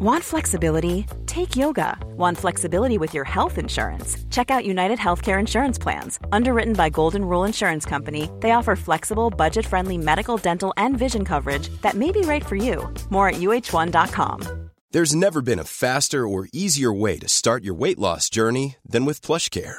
Want flexibility? Take yoga. Want flexibility with your health insurance? Check out United Healthcare Insurance Plans. Underwritten by Golden Rule Insurance Company, they offer flexible, budget friendly medical, dental, and vision coverage that may be right for you. More at uh1.com. There's never been a faster or easier way to start your weight loss journey than with PlushCare.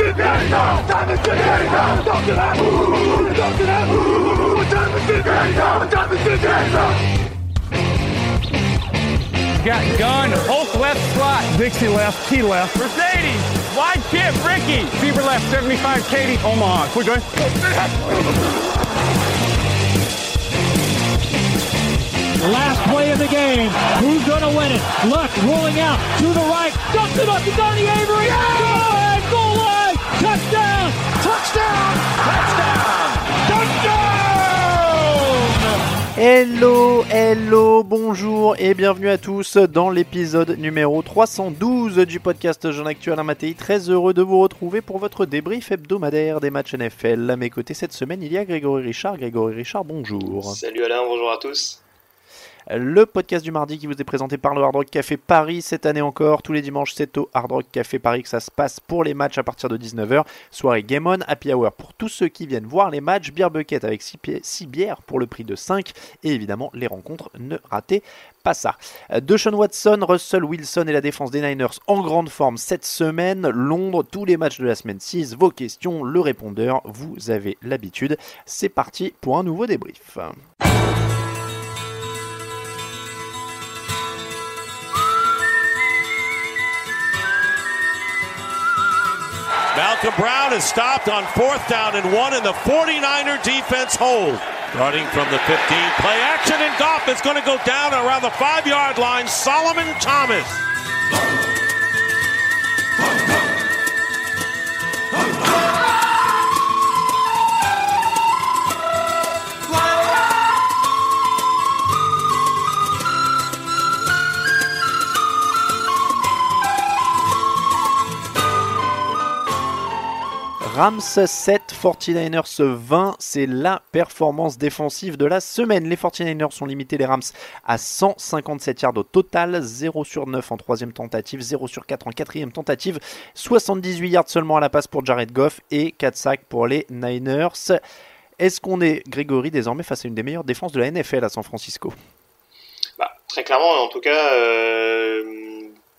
It now? Time is it now? To that. Talk to that. What time is it now? Got gun, Hulk left slot. Dixie left, T left. Mercedes, wide chip, Ricky. Fever left, 75, Katie, Omaha. Quick going. Last play of the game. Who's going to win it? Luck rolling out to the right. Dumps it up to Donnie Avery. Good! Hello, hello, bonjour et bienvenue à tous dans l'épisode numéro 312 du podcast Jean Actuel Matéi. Très heureux de vous retrouver pour votre débrief hebdomadaire des matchs NFL. À mes côtés cette semaine, il y a Grégory Richard. Grégory Richard, bonjour. Salut Alain, bonjour à tous. Le podcast du mardi qui vous est présenté par le Hard Rock Café Paris cette année encore. Tous les dimanches, c'est au Hard Rock Café Paris que ça se passe pour les matchs à partir de 19h. Soirée Game On, Happy Hour pour tous ceux qui viennent voir les matchs. Beer Bucket avec 6 bières pour le prix de 5. Et évidemment, les rencontres, ne ratez pas ça. De Sean Watson, Russell Wilson et la défense des Niners en grande forme cette semaine. Londres, tous les matchs de la semaine 6. Vos questions, le répondeur, vous avez l'habitude. C'est parti pour un nouveau débrief. Malcolm Brown is stopped on fourth down and one, and the 49er defense hold. Starting from the 15, play action, and Goff is going to go down around the five yard line. Solomon Thomas. Rams 7, 49ers 20, c'est la performance défensive de la semaine. Les 49ers sont limités, les Rams, à 157 yards au total, 0 sur 9 en troisième tentative, 0 sur 4 en quatrième tentative, 78 yards seulement à la passe pour Jared Goff et 4 sacs pour les Niners. Est-ce qu'on est, Grégory, désormais face à une des meilleures défenses de la NFL à San Francisco? Bah, Très clairement, en tout cas, euh,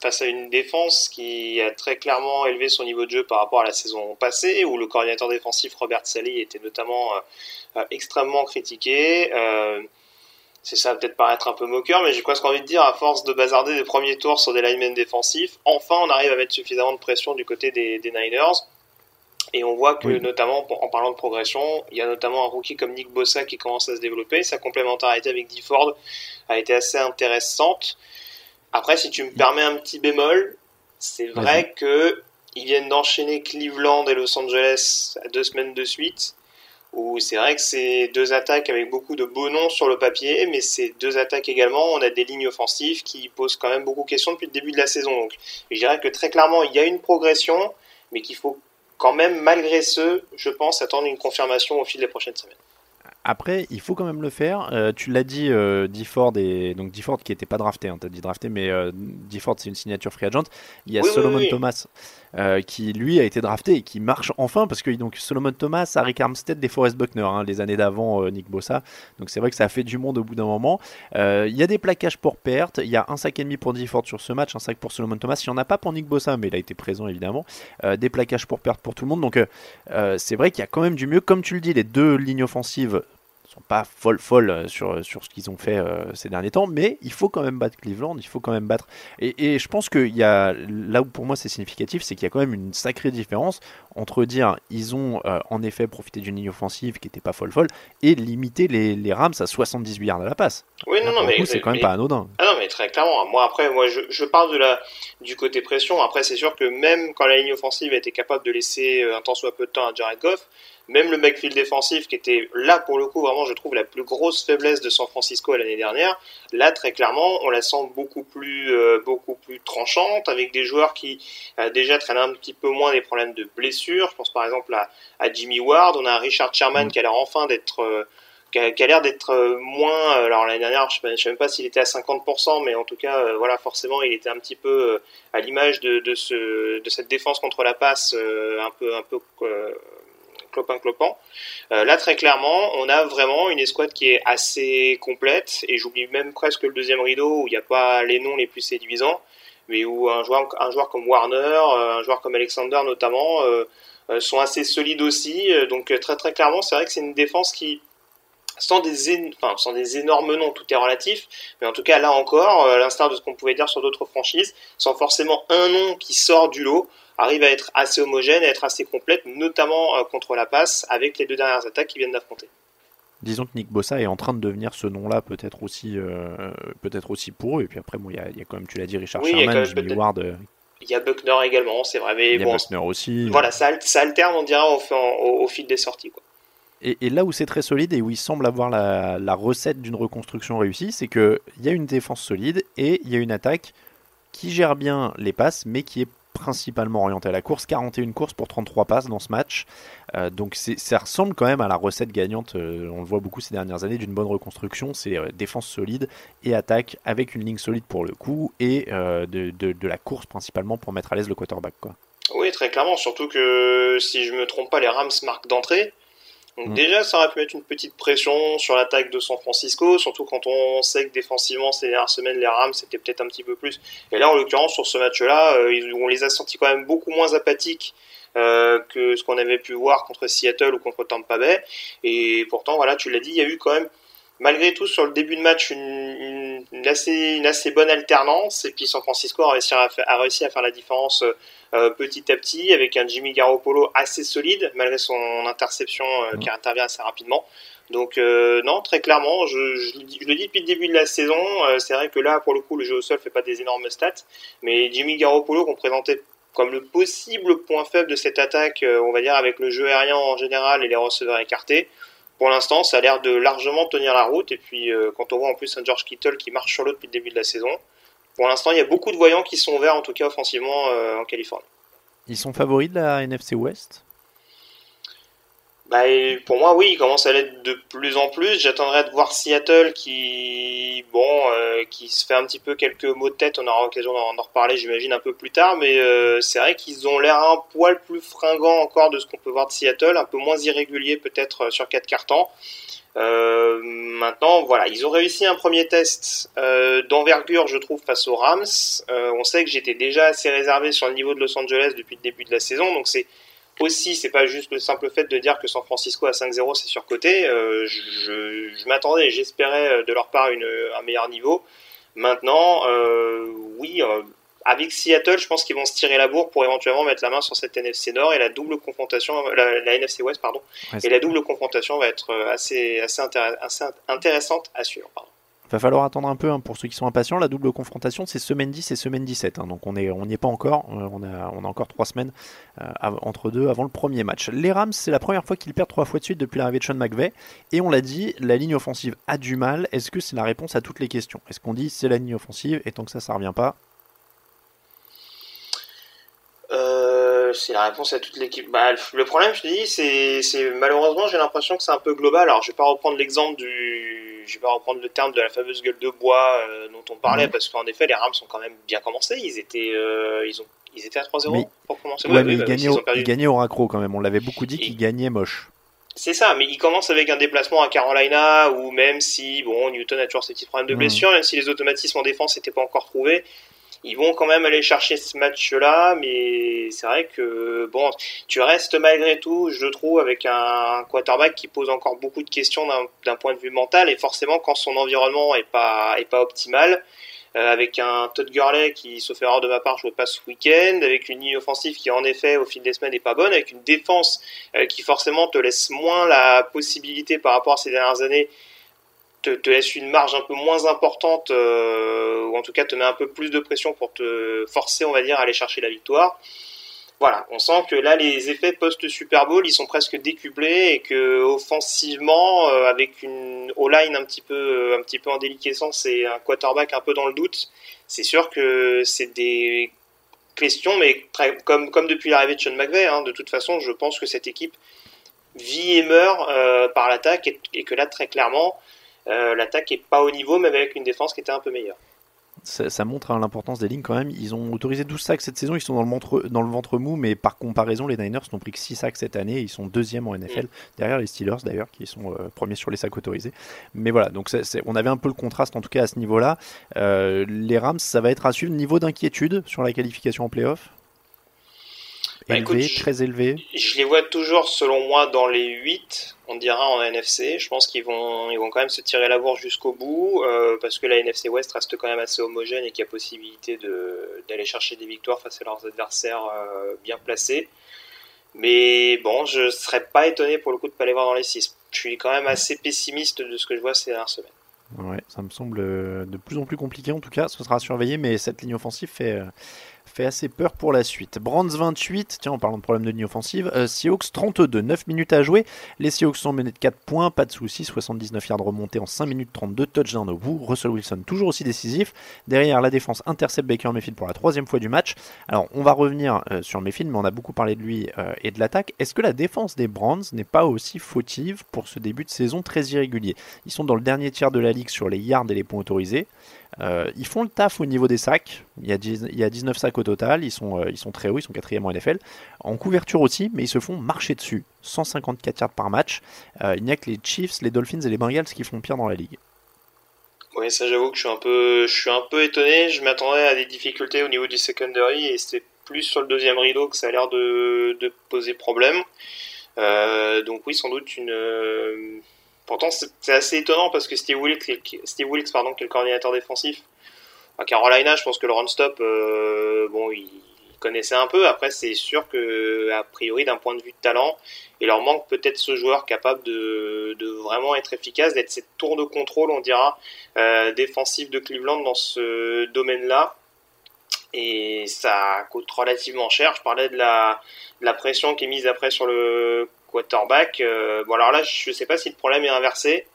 face à une défense qui a très clairement élevé son niveau de jeu par rapport à la saison passée, où le coordinateur défensif Robert Sally était notamment euh, extrêmement critiqué. Euh, c'est ça peut-être paraître un peu moqueur, mais j'ai presque envie de dire, à force de bazarder des premiers tours sur des linemen défensifs, enfin on arrive à mettre suffisamment de pression du côté des, des Niners. Et on voit que, oui. notamment, en parlant de progression, il y a notamment un rookie comme Nick Bossa qui commence à se développer. Sa complémentarité avec D. Ford a été assez intéressante. Après, si tu me permets un petit bémol, c'est vrai que ils viennent d'enchaîner Cleveland et Los Angeles à deux semaines de suite. Où c'est vrai que c'est deux attaques avec beaucoup de beaux noms sur le papier, mais c'est deux attaques également. On a des lignes offensives qui posent quand même beaucoup de questions depuis le début de la saison. Donc, je dirais que très clairement, il y a une progression, mais qu'il faut quand même, malgré ce, je pense, attendre une confirmation au fil des prochaines semaines. Après, il faut quand même le faire. Euh, tu l'as dit, euh, Difford et donc Difford qui n'était pas drafté, hein, tu as dit drafté, mais euh, Difford c'est une signature free agent. Il y a Oui, Solomon oui, oui. Thomas euh, qui lui a été drafté et qui marche enfin parce que donc Solomon Thomas, Harry Armstead, des Forest Buckner, hein, les années d'avant euh, Nick Bossa. Donc c'est vrai que ça a fait du monde au bout d'un moment. Il y a des plaquages pour perte. Il y a un sac et demi pour Difford sur ce match, un sac pour Solomon Thomas. Il n'y en a pas pour Nick Bossa, mais il a été présent évidemment. Des plaquages pour perte pour tout le monde. Donc c'est vrai qu'il y a quand même du mieux. Comme tu le dis, les deux lignes offensives sont pas folles folles sur, sur ce qu'ils ont fait ces derniers temps, mais il faut quand même battre Cleveland, il faut quand même battre. Et, et je pense qu'il y a là où pour moi c'est significatif, c'est qu'il y a quand même une sacrée différence entre dire ils ont en effet profité d'une ligne offensive qui était pas folle folle et limiter les, les Rams à 78 yards à la passe. Oui, non, non, mais c'est quand même pas anodin. Ah mais très clairement. Moi, après, moi, je, je parle de la, du côté pression. Après, c'est sûr que même quand la ligne offensive a été capable de laisser un temps soit peu de temps à Jared Goff, même le backfield défensif qui était là pour le coup vraiment je trouve la plus grosse faiblesse de San Francisco l'année dernière là très clairement on la sent beaucoup plus euh, beaucoup plus tranchante avec des joueurs qui euh, déjà traînent un petit peu moins des problèmes de blessures je pense par exemple à, à Jimmy Ward on a Richard Sherman mm. qui a l'air enfin d'être euh, qui a, l'air d'être moins alors l'année dernière je ne sais même pas s'il était à 50% mais en tout cas voilà forcément il était un petit peu à l'image de, de, ce, de cette défense contre la passe un peu un peu clopin clopin. Euh, là, très clairement, on a vraiment une escouade qui est assez complète, et j'oublie même presque le deuxième rideau où il n'y a pas les noms les plus séduisants, mais où un joueur, un joueur comme Warner, euh, un joueur comme Alexander notamment, euh, sont assez solides aussi. Donc très très clairement, c'est vrai que c'est une défense qui sans des, enfin, sans des énormes noms, tout est relatif, mais en tout cas là encore, à l'instar de ce qu'on pouvait dire sur d'autres franchises, sans forcément un nom qui sort du lot, arrive à être assez homogène, à être assez complète, notamment euh, contre la passe, avec les deux dernières attaques qui viennent d'affronter. Disons que Nick Bossa est en train de devenir ce nom-là, peut-être aussi, euh, peut-être aussi pour eux. Et puis après, il y, a, y, a quand même, tu l'as dit, Richard Sherman, Jimmy Ward. Euh, il y a Buckner également, c'est vrai. Mais il y a Buckner aussi. Voilà, ça, ça, alterne, on dirait, au, au, fil des sorties. Quoi. Et, là où c'est très solide et où il semble avoir la, recette d'une reconstruction réussie, c'est qu'il y a une défense solide et il y a une attaque qui gère bien les passes, mais qui est principalement orienté à la course. 41 courses pour 33 passes dans ce match. Euh, donc ça ressemble quand même à la recette gagnante, euh, on le voit beaucoup ces dernières années, d'une bonne reconstruction. C'est euh, défense solide et attaque avec une ligne solide pour le coup et de, de, la course principalement pour mettre à l'aise le quarterback. Quoi. Oui, très clairement. Surtout que si je me trompe pas, les Rams marquent d'entrée. Donc mm. déjà, ça aurait pu mettre une petite pression sur l'attaque de San Francisco, surtout quand on sait que défensivement, ces dernières semaines, les Rams, c'était peut-être un petit peu plus. Et là, en l'occurrence, sur ce match-là, euh, on les a sentis quand même beaucoup moins apathiques euh, que ce qu'on avait pu voir contre Seattle ou contre Tampa Bay. Et pourtant, voilà, tu l'as dit, il y a eu quand même malgré tout, sur le début de match, une, assez, une assez bonne alternance. Et puis San Francisco a réussi à, faire, a réussi à faire la différence euh, petit à petit avec un Jimmy Garoppolo assez solide, malgré son interception euh, qui intervient assez rapidement. Donc euh, non, très clairement, je, je, je, le dis depuis le début de la saison, c'est vrai que là, pour le coup, le jeu au sol fait pas des énormes stats, mais Jimmy Garoppolo qu'on présentait comme le possible point faible de cette attaque, on va dire avec le jeu aérien en général et les receveurs écartés, pour l'instant, ça a l'air de largement tenir la route. Et puis, euh, quand on voit en plus un George Kittle qui marche sur l'autre depuis le début de la saison, pour l'instant, il y a beaucoup de voyants qui sont verts, en tout cas offensivement, euh, en Californie. Ils sont favoris de la NFC West? Bah, pour moi, oui, il commence à l'être de plus en plus. J'attendrai de voir Seattle qui, bon, euh, qui se fait un petit peu quelques mots de tête. On aura l'occasion d'en reparler, j'imagine, un peu plus tard. Mais euh, c'est vrai qu'ils ont l'air un poil plus fringants encore de ce qu'on peut voir de Seattle, un peu moins irrégulier peut-être euh, sur quatre cartons. Maintenant, voilà, ils ont réussi un premier test d'envergure, je trouve, face aux Rams. On sait que j'étais déjà assez réservé sur le niveau de Los Angeles depuis le début de la saison, donc c'est aussi, c'est pas juste le simple fait de dire que San Francisco à 5-0 c'est surcoté. Euh, je, je m'attendais, j'espérais euh, de leur part une, un meilleur niveau. Maintenant, euh, oui, euh, avec Seattle, je pense qu'ils vont se tirer la bourre pour éventuellement mettre la main sur cette NFC Nord et la double confrontation, la, la NFC West, pardon. et la double confrontation va être assez, assez, assez intéressante à suivre. Pardon va falloir attendre un peu hein, pour ceux qui sont impatients. La double confrontation, c'est semaine 10 et semaine 17. Hein, donc on n'y est pas encore. Euh, on, a, on a encore trois semaines euh, entre deux avant le premier match. Les Rams, c'est la première fois qu'ils perdent trois fois de suite depuis l'arrivée de Sean McVay. Et on l'a dit, la ligne offensive a du mal. Est-ce que c'est la réponse à toutes les questions? Est-ce qu'on dit c'est la ligne offensive et tant que ça, ça revient pas? Euh, c'est la réponse à toute l'équipe. Bah, le problème, je te dis, c'est malheureusement, j'ai l'impression que c'est un peu global. Alors, je vais pas reprendre l'exemple du, je vais pas reprendre le terme de la fameuse gueule de bois euh, dont on parlait, parce qu'en effet, les Rams ont quand même bien commencé. Ils étaient, euh, ils ont, ils étaient à 3-0 pour commencer. Ouais, mais ils, gagnaient au, ils, gagnaient au, raccro quand même. On l'avait beaucoup dit qu'ils gagnaient moche. C'est ça, mais ils commencent avec un déplacement à Carolina, où même si, bon, Newton a toujours ses petits problèmes de blessure, même si les automatismes en défense n'étaient pas encore trouvés, ils vont quand même aller chercher ce match-là, mais c'est vrai que bon, tu restes malgré tout, je trouve, avec un quarterback qui pose encore beaucoup de questions d'un point de vue mental, et forcément quand son environnement est pas optimal, euh, avec un Todd Gurley qui, sauf erreur de ma part, jouait pas ce week-end, avec une ligne offensive qui en effet au fil des semaines n'est pas bonne, avec une défense euh, qui forcément te laisse moins la possibilité par rapport à ces dernières années te, laisse une marge un peu moins importante, euh, ou en tout cas te met un peu plus de pression pour te forcer, on va dire, à aller chercher la victoire. Voilà, on sent que là, les effets post-Super Bowl, ils sont presque décuplés et que offensivement, euh, avec une O-line un petit peu, un petit peu en déliquescence et un quarterback un peu dans le doute, c'est sûr que c'est des questions, mais comme, comme depuis l'arrivée de Sean McVay, hein, de toute façon, je pense que cette équipe vit et meurt euh, par l'attaque et, que là, très clairement, euh, l'attaque est pas au niveau, même avec une défense qui était un peu meilleure. Ça, montre hein, l'importance des lignes quand même. Ils ont autorisé 12 sacs cette saison, ils sont dans le, ventre, dans le ventre mou, mais par comparaison, les Niners n'ont pris que 6 sacs cette année. Ils sont deuxième en NFL, mm. derrière les Steelers d'ailleurs, qui sont euh, premiers sur les sacs autorisés. Mais voilà, donc on avait un peu le contraste en tout cas à ce niveau-là. Euh, les Rams, ça va être à suivre. Niveau d'inquiétude sur la qualification en playoff? Bah, élevé, très élevé Je les vois toujours, selon moi, dans les 8, on dira en NFC. Je pense qu'ils vont, ils vont quand même se tirer la bourre jusqu'au bout, euh, parce que la NFC West reste quand même assez homogène et qu'il y a possibilité d'aller chercher des victoires face à leurs adversaires euh, bien placés. Mais bon, je serais pas étonné pour le coup de pas les voir dans les 6. Je suis quand même assez pessimiste de ce que je vois ces dernières semaines. Ouais, ça me semble de plus en plus compliqué en tout cas. Ce sera à surveiller, mais cette ligne offensive fait, fait assez peur pour la suite. Brands 28, tiens, en parlant de problème de ligne offensive, euh, Seahawks 32, 9 minutes à jouer. Les Seahawks sont menés de 4 points, pas de soucis, 79 yards remontés en 5 minutes 32, touchdown au bout. Russell Wilson toujours aussi décisif. Derrière, la défense intercepte Baker Mayfield pour la troisième fois du match. Alors, on va revenir euh, sur Mayfield, mais on a beaucoup parlé de lui euh, et de l'attaque. Est-ce que la défense des Brands n'est pas aussi fautive pour ce début de saison très irrégulier? Ils sont dans le dernier tiers de la ligue sur les yards et les points autorisés. Euh, ils font le taf au niveau des sacs. Il y a, il y a 19 sacs au total. Ils sont, euh, ils sont très hauts, ils sont quatrième en NFL. En couverture aussi, mais ils se font marcher dessus. 154 yards par match. Euh, il n'y a que les Chiefs, les Dolphins et les Bengals qui font pire dans la ligue. Oui, ça j'avoue que je suis un peu, je suis un peu étonné. Je m'attendais à des difficultés au niveau du secondary et c'est plus sur le deuxième rideau que ça a l'air de, poser problème. donc oui, sans doute une Pourtant, c'est assez étonnant parce que Steve Wilkes, Steve Wilkes qui est le coordinateur défensif, à Carolina, je pense que le run-stop, euh, bon, il connaissait un peu. Après, c'est sûr que, a priori, d'un point de vue de talent, il leur manque peut-être ce joueur capable de, vraiment être efficace, d'être cette tour de contrôle, on dira, euh, défensif de Cleveland dans ce domaine-là. Et ça coûte relativement cher. Je parlais de la, de la pression qui est mise après sur le quarterback. Euh, bon, alors là, je ne sais pas si le problème est inversé,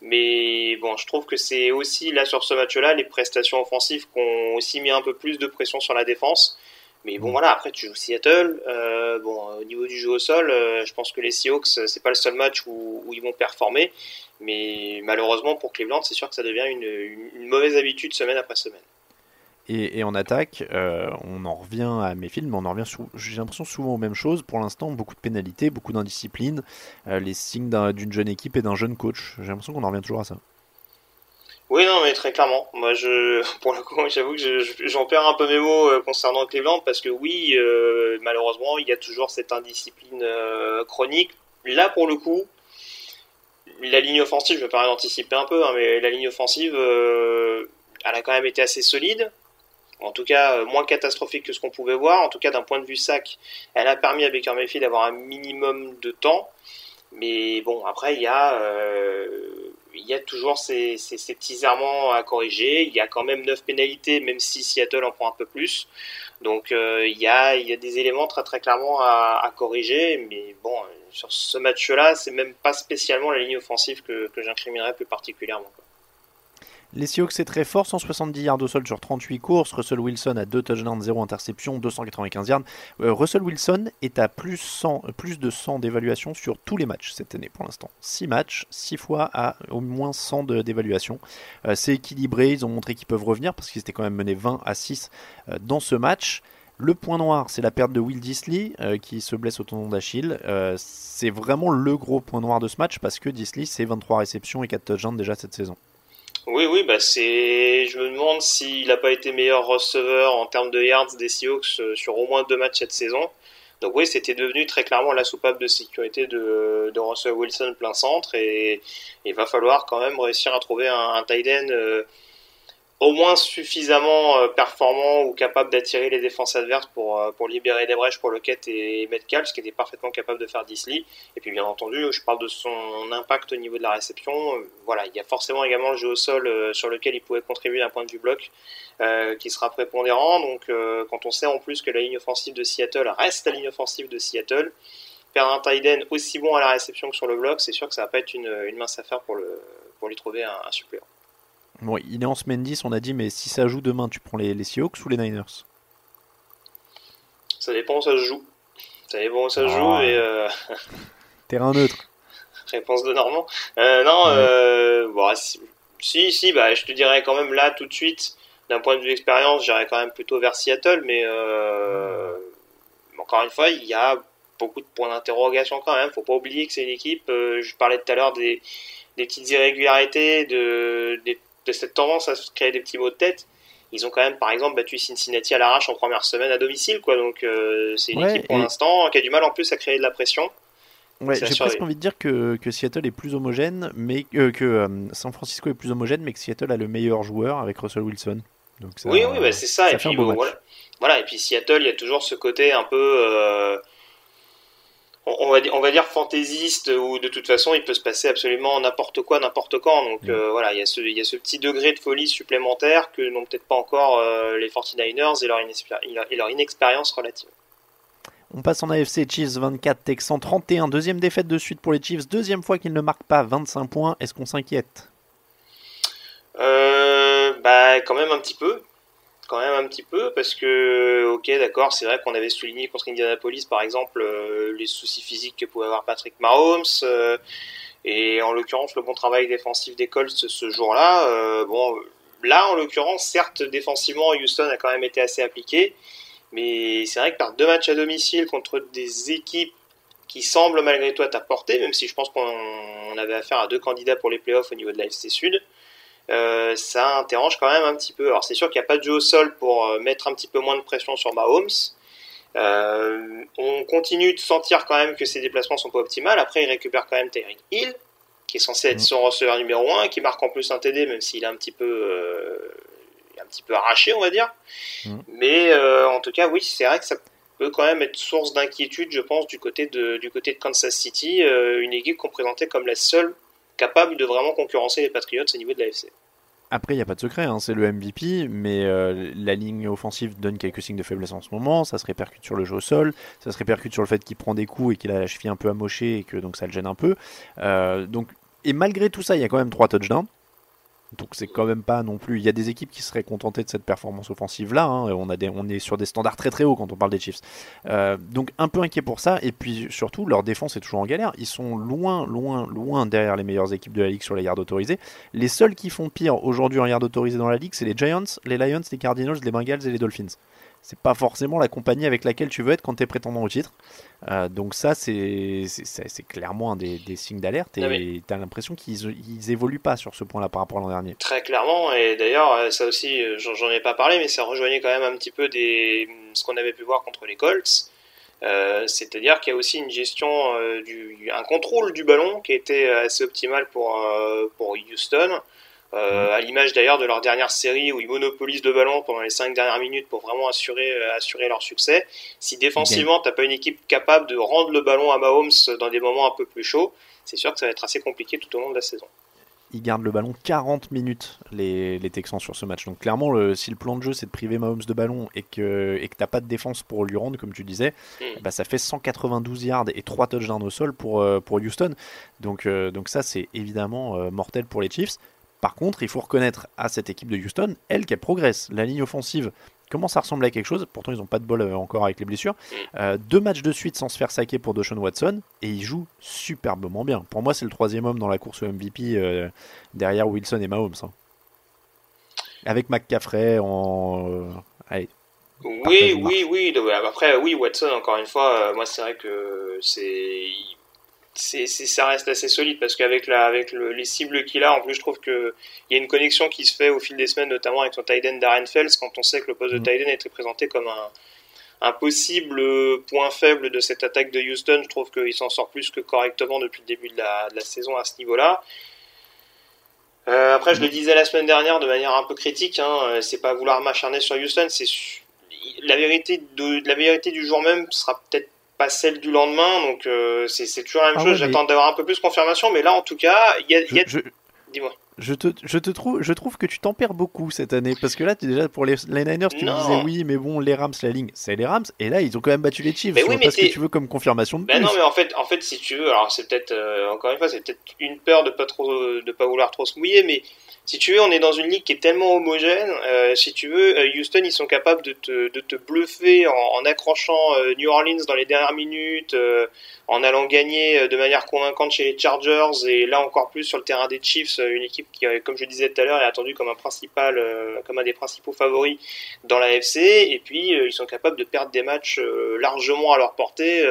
mais bon, je trouve que c'est aussi là sur ce match-là, les prestations offensives qui ont aussi mis un peu plus de pression sur la défense. Mais bon, mm. voilà, après tu joues Seattle. Euh, bon, au niveau du jeu au sol, euh, je pense que les Seahawks, c'est pas le seul match où, ils vont performer. Mais malheureusement pour Cleveland, c'est sûr que ça devient une mauvaise habitude semaine après semaine. Et, en attaque, euh, on en revient à mes films, mais on en revient, j'ai l'impression, souvent aux mêmes choses. Pour l'instant, beaucoup de pénalités, beaucoup d'indiscipline, euh, les signes d'une jeune équipe et d'un jeune coach. J'ai l'impression qu'on en revient toujours à ça. Oui, non, mais très clairement. Moi, je, pour le coup, j'avoue que j'en perds un peu mes mots euh, concernant Cleveland parce que oui, malheureusement, il y a toujours cette indiscipline chronique. Là, pour le coup, la ligne offensive, je me permets d'anticiper un peu, hein, mais la ligne offensive, elle a quand même été assez solide en tout cas euh, moins catastrophique que ce qu'on pouvait voir. En tout cas, d'un point de vue sac, elle a permis à Baker Mayfield d'avoir un minimum de temps. Mais bon, après, il y a, euh, il y a toujours ces, petits errements à corriger. Il y a quand même 9 pénalités, même si Seattle en prend un peu plus. Donc, euh, il, y a, il y a des éléments très très clairement à, corriger. Mais bon, sur ce match-là, c'est même pas spécialement la ligne offensive que, que j'incriminerais plus particulièrement. Les Seahawks c'est très fort, 170 yards au sol sur 38 courses. Russell Wilson a 2 touchdowns, 0 interception, 295 yards. Euh, Russell Wilson est à plus, 100, plus de 100 d'évaluation sur tous les matchs cette année pour l'instant. 6 matchs, 6 fois à au moins 100 d'évaluation. Euh, c'est équilibré, ils ont montré qu'ils peuvent revenir parce qu'ils étaient quand même menés 20 à 6 euh, dans ce match. Le point noir, c'est la perte de Will Disley qui se blesse au tendon d'Achille. c'est vraiment le gros point noir de ce match parce que Disley, c'est 23 réceptions et 4 touchdowns déjà cette saison. Oui, oui, bah c'est. Je me demande s'il n'a pas été meilleur receveur en termes de yards des Seahawks euh, sur au moins deux matchs cette saison. Donc oui, c'était devenu très clairement la soupape de sécurité de, de Russell Wilson plein centre et il va falloir quand même réussir à trouver un, un tight end euh, au moins suffisamment euh, performant ou capable d'attirer les défenses adverses pour, euh, pour libérer des brèches pour Lockett et Metcalf, ce qui était parfaitement capable de faire Disley. Et puis bien entendu, je parle de son impact au niveau de la réception. Voilà, il y a forcément également le jeu au sol sur lequel il pouvait contribuer d'un point de vue bloc. Euh, qui sera prépondérant. Donc, euh, quand on sait en plus que la ligne offensive de Seattle reste la ligne offensive de Seattle, perdre un tight end aussi bon à la réception que sur le bloc, c'est sûr que ça va pas être une, une mince affaire pour, le, pour lui trouver un, un suppléant. Bon, il est en semaine 10, on a dit, mais si ça joue demain, tu prends les, les Seahawks ou les Niners? Ça dépend où ça se joue. Ça dépend où ça se joue et. Euh... Terrain neutre. Réponse de Normand. Euh, non, Ouais. euh, bon, si, si, si, bah, je te dirais quand même là tout de suite, d'un point de vue expérience, j'irais quand même plutôt vers Seattle, mais encore une fois, il y a beaucoup de points d'interrogation quand même. Faut pas oublier que c'est une équipe. je parlais tout à l'heure des, des petites irrégularités, de, des- de cette tendance à se créer des petits mots de tête. Ils ont quand même, par exemple, battu Cincinnati à l'arrache en première semaine à domicile, quoi. Donc euh, c'est une Ouais, équipe pour et- l'instant qui a du mal en plus à créer de la pression. Ouais, j'ai presque envie de dire que, que Seattle est plus homogène, mais euh, que euh, San Francisco est plus homogène, mais que Seattle a le meilleur joueur avec Russell Wilson. Donc ça, oui, oui, bah, c'est ça. ça et puis bon, voilà. voilà. Et puis Seattle, il y a toujours ce côté un peu, on, va dire, on va dire fantaisiste, où de toute façon, il peut se passer absolument n'importe quoi, n'importe quand. Donc Mm. euh, voilà, il y a ce, il y a ce petit degré de folie supplémentaire que n'ont peut-être pas encore euh, les 49ers et leur, inexpéri- et leur inexpérience relative. On passe en AFC, Chiefs 24, Texans 31, deuxième défaite de suite pour les Chiefs, deuxième fois qu'ils ne marquent pas 25 points. Est-ce qu'on s'inquiète? Euh, bah, quand même un petit peu. Quand même un petit peu, parce que, ok, d'accord, c'est vrai qu'on avait souligné contre Indianapolis, par exemple, euh, les soucis physiques que pouvait avoir Patrick Mahomes, euh, et en l'occurrence, le bon travail défensif des Colts ce jour-là. euh, bon, là, en l'occurrence, certes, défensivement, Houston a quand même été assez appliqué, mais c'est vrai que par deux matchs à domicile contre des équipes qui semblent malgré tout à ta portée, même si je pense qu'on on avait affaire à deux candidats pour les playoffs au niveau de l'AFC Sud, euh, ça interroge quand même un petit peu. Alors c'est sûr qu'il n'y a pas de jeu au sol pour euh, mettre un petit peu moins de pression sur Mahomes. Euh, on continue de sentir quand même que ses déplacements sont pas optimales. Après, il récupère quand même Tyreek Hill, qui est censé être Mm. son receveur numéro 1, qui marque en plus un TD, même s'il est un petit peu, euh, un petit peu arraché, on va dire. Mm. Mais euh, en tout cas, oui, c'est vrai que ça peut quand même être source d'inquiétude, je pense, du côté de, du côté de Kansas City, une équipe qu'on présentait comme la seule capable de vraiment concurrencer les Patriots au niveau de l'AFC. Après, il n'y a pas de secret, hein, c'est le MVP, mais euh, la ligne offensive donne quelques signes de faiblesse en ce moment, ça se répercute sur le jeu au sol, ça se répercute sur le fait qu'il prend des coups et qu'il a la cheville un peu amochée et que donc ça le gêne un peu. Euh, donc, et malgré tout ça, il y a quand même trois touchdowns. Donc c'est quand même pas non plus. Il y a des équipes qui seraient contentées de cette performance offensive là. On, a des, on est sur des standards très très hauts quand on parle des Chiefs. Euh, donc un peu inquiet pour ça. Et puis surtout, leur défense est toujours en galère. Ils sont loin, loin, loin derrière les meilleures équipes de la ligue sur les yards autorisés. Les seuls qui font pire aujourd'hui en yards autorisés dans la ligue, c'est les Giants, les Lions, les Cardinals, les Bengals et les Dolphins. C'est pas forcément la compagnie avec laquelle tu veux être quand tu es prétendant au titre. Euh, donc ça, c'est clairement un des, des signes d'alerte. Et tu as l'impression qu'ils ils évoluent pas sur ce point-là par rapport à l'an dernier. Très clairement, et d'ailleurs, euh, ça aussi, euh, j'en ai pas parlé, mais ça rejoignait quand même un petit peu des, ce qu'on avait pu voir contre les Colts. Euh, C'est-à-dire qu'il y a aussi une gestion, euh, du, un contrôle du ballon qui été assez optimal pour, pour Houston. Euh, à l'image d'ailleurs de leur dernière série où ils monopolisent le ballon pendant les 5 dernières minutes pour vraiment assurer, euh, assurer leur succès. Si défensivement, t'as pas une équipe capable de rendre le ballon à Mahomes dans des moments un peu plus chauds, c'est sûr que ça va être assez compliqué tout au long de la saison. Ils gardent le ballon 40 minutes, les, les Texans, sur ce match. Donc clairement, le, si le plan de jeu, c'est de priver Mahomes de ballon et que et que t'as pas de défense pour lui rendre, comme tu disais, Mm. bah, ça fait 192 yards et 3 touchdowns au sol pour, euh, pour Houston. Donc, euh, donc ça, c'est évidemment mortel pour les Chiefs. Par contre, il faut reconnaître à cette équipe de Houston, elle, qu'elle progresse. La ligne offensive commence à ressembler à quelque chose. Pourtant, ils n'ont pas de bol euh, encore avec les blessures. Euh, deux matchs de suite sans se faire saquer pour Deshaun Watson. Et il joue superbement bien. Pour moi, c'est le troisième homme dans la course au MVP euh, derrière Wilson et Mahomes. hein. Avec McCaffrey en. euh, allez, Oui, oui, oui. Après, oui, Watson, encore une fois, moi, c'est vrai que c'est. il c'est, ça reste assez solide parce qu'avec la, avec les cibles qu'il a, en plus, je trouve qu'il y a une connexion qui se fait au fil des semaines, notamment avec son tight end Darren Fells, quand on sait que le poste de mm. tight end été présenté comme un, un possible point faible de cette attaque de Houston. Je trouve qu'il s'en sort plus que correctement depuis le début de la, de la saison à ce niveau-là. Euh, après, je le disais la semaine dernière de manière un peu critique, hein, euh, c'est pas vouloir m'acharner sur Houston, c'est la vérité de, la vérité du jour même sera peut-être pas celle du lendemain, donc euh, c'est toujours la même ah chose. J'attends d'avoir un peu plus de confirmation, mais là, en tout cas, il y a, dis-moi je te, je te trouve, je trouve que tu t'en perds beaucoup cette année parce que là, déjà pour les, les Niners, tu me disais oui, mais bon, les Rams, la ligne, c'est les Rams, et là, ils ont quand même battu les Chiefs. Mais oui, mais ce que tu veux comme confirmation de ben non, mais en fait, en fait, si tu veux, alors c'est peut-être euh, encore une fois, c'est peut-être une peur de pas trop, de pas vouloir trop se mouiller, mais si tu veux, on est dans une ligue qui est tellement homogène. Euh, si tu veux, euh, Houston, ils sont capables de te, de te bluffer en, accrochant euh, New Orleans dans les dernières minutes, en allant gagner de manière convaincante chez les Chargers, et là encore plus sur le terrain des Chiefs, une équipe qui, comme je disais tout à l'heure, est attendue comme un principal, comme un des principaux favoris dans la FC. Et puis, ils sont capables de perdre des matchs largement à leur portée,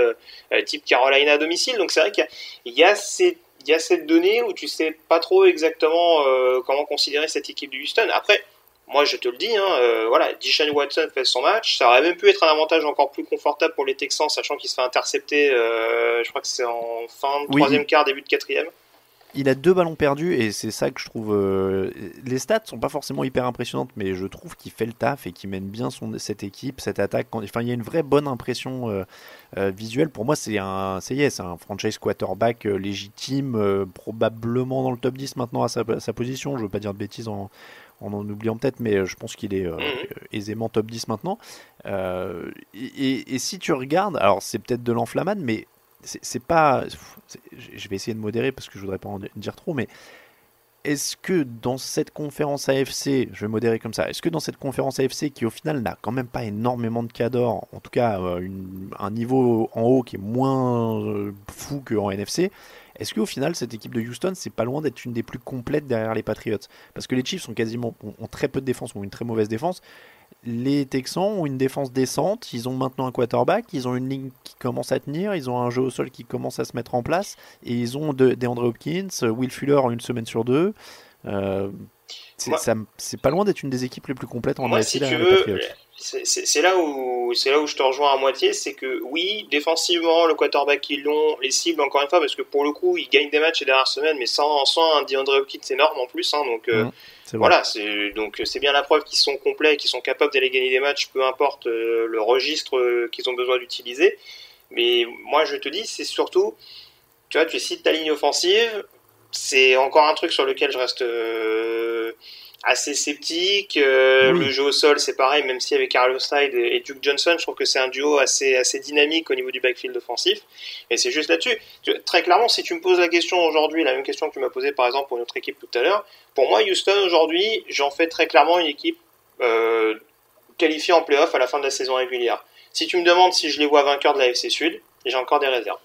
type Carolina à domicile. Donc c'est vrai qu'il y, y a ces il y a cette donnée où tu sais pas trop exactement euh, comment considérer cette équipe de Houston. Après, moi je te le dis, hein, euh, voilà, Deshaun Watson fait son match, ça aurait même pu être un avantage encore plus confortable pour les Texans, sachant qu'il se fait intercepter, euh, je crois que c'est en fin de troisième quart, début de quatrième il a deux ballons perdus et c'est ça que je trouve. Euh, les stats sont pas forcément hyper impressionnantes, mais je trouve qu'il fait le taf et qu'il mène bien son, cette équipe, cette attaque. Enfin, il y a une vraie bonne impression euh, euh, visuelle. Pour moi, c'est un, c'est un franchise quarterback légitime, probablement dans le top 10 maintenant à sa, position. Je veux pas dire de bêtises en, en en oubliant peut-être, mais je pense qu'il est mhm. aisément top 10 maintenant. Et, et, si tu regardes, alors c'est peut-être de l'enflammade, mais c'est pas. Je vais essayer de modérer parce que je voudrais pas en dire trop, mais est-ce que dans cette conférence AFC, je vais modérer comme ça, est-ce que dans cette conférence AFC qui au final n'a quand même pas énormément de cadors, en tout cas euh, un niveau en haut qui est moins euh, fou qu'en NFC, est-ce qu'au final cette équipe de Houston c'est pas loin d'être une des plus complètes derrière les Patriots? Parce que les Chiefs sont quasiment ont très peu de défense, ont une très mauvaise défense, les Texans ont une défense décente, ils ont maintenant un quarterback, ils ont une ligne qui commence à tenir, ils ont un jeu au sol qui commence à se mettre en place, et ils ont de, des André Hopkins, Will Fuller en une semaine sur deux. Euh, c'est pas loin d'être une des équipes les plus complètes en AFC c'est là où c'est là où je te rejoins à moitié, c'est que oui, défensivement, le quarterback qu'ils l'ont, les cibles encore une fois, parce que pour le coup, ils gagnent des matchs ces dernières semaines, mais sans, sans un DeAndre Hopkins énorme en plus, hein, donc euh, voilà, donc c'est bien la preuve qu'ils sont complets, qu'ils sont capables d'aller gagner des matchs, peu importe euh, le registre euh, qu'ils ont besoin d'utiliser. Mais moi, je te dis, c'est surtout, tu vois, tu cites ta ligne offensive, c'est encore un truc sur lequel je reste assez sceptique. Euh, le jeu au sol, c'est pareil, même si avec Carlos Hyde et, Duke Johnson, je trouve que c'est un duo assez, assez dynamique au niveau du backfield offensif. Et c'est juste là-dessus. Très clairement, si tu me poses la question aujourd'hui, la même question que tu m'as posée par exemple pour notre équipe tout à l'heure, pour moi, Houston aujourd'hui, j'en fais très clairement une équipe euh, qualifiée en playoff à la fin de la saison régulière. Si tu me demandes si je les vois vainqueurs de la FC Sud, j'ai encore des réserves.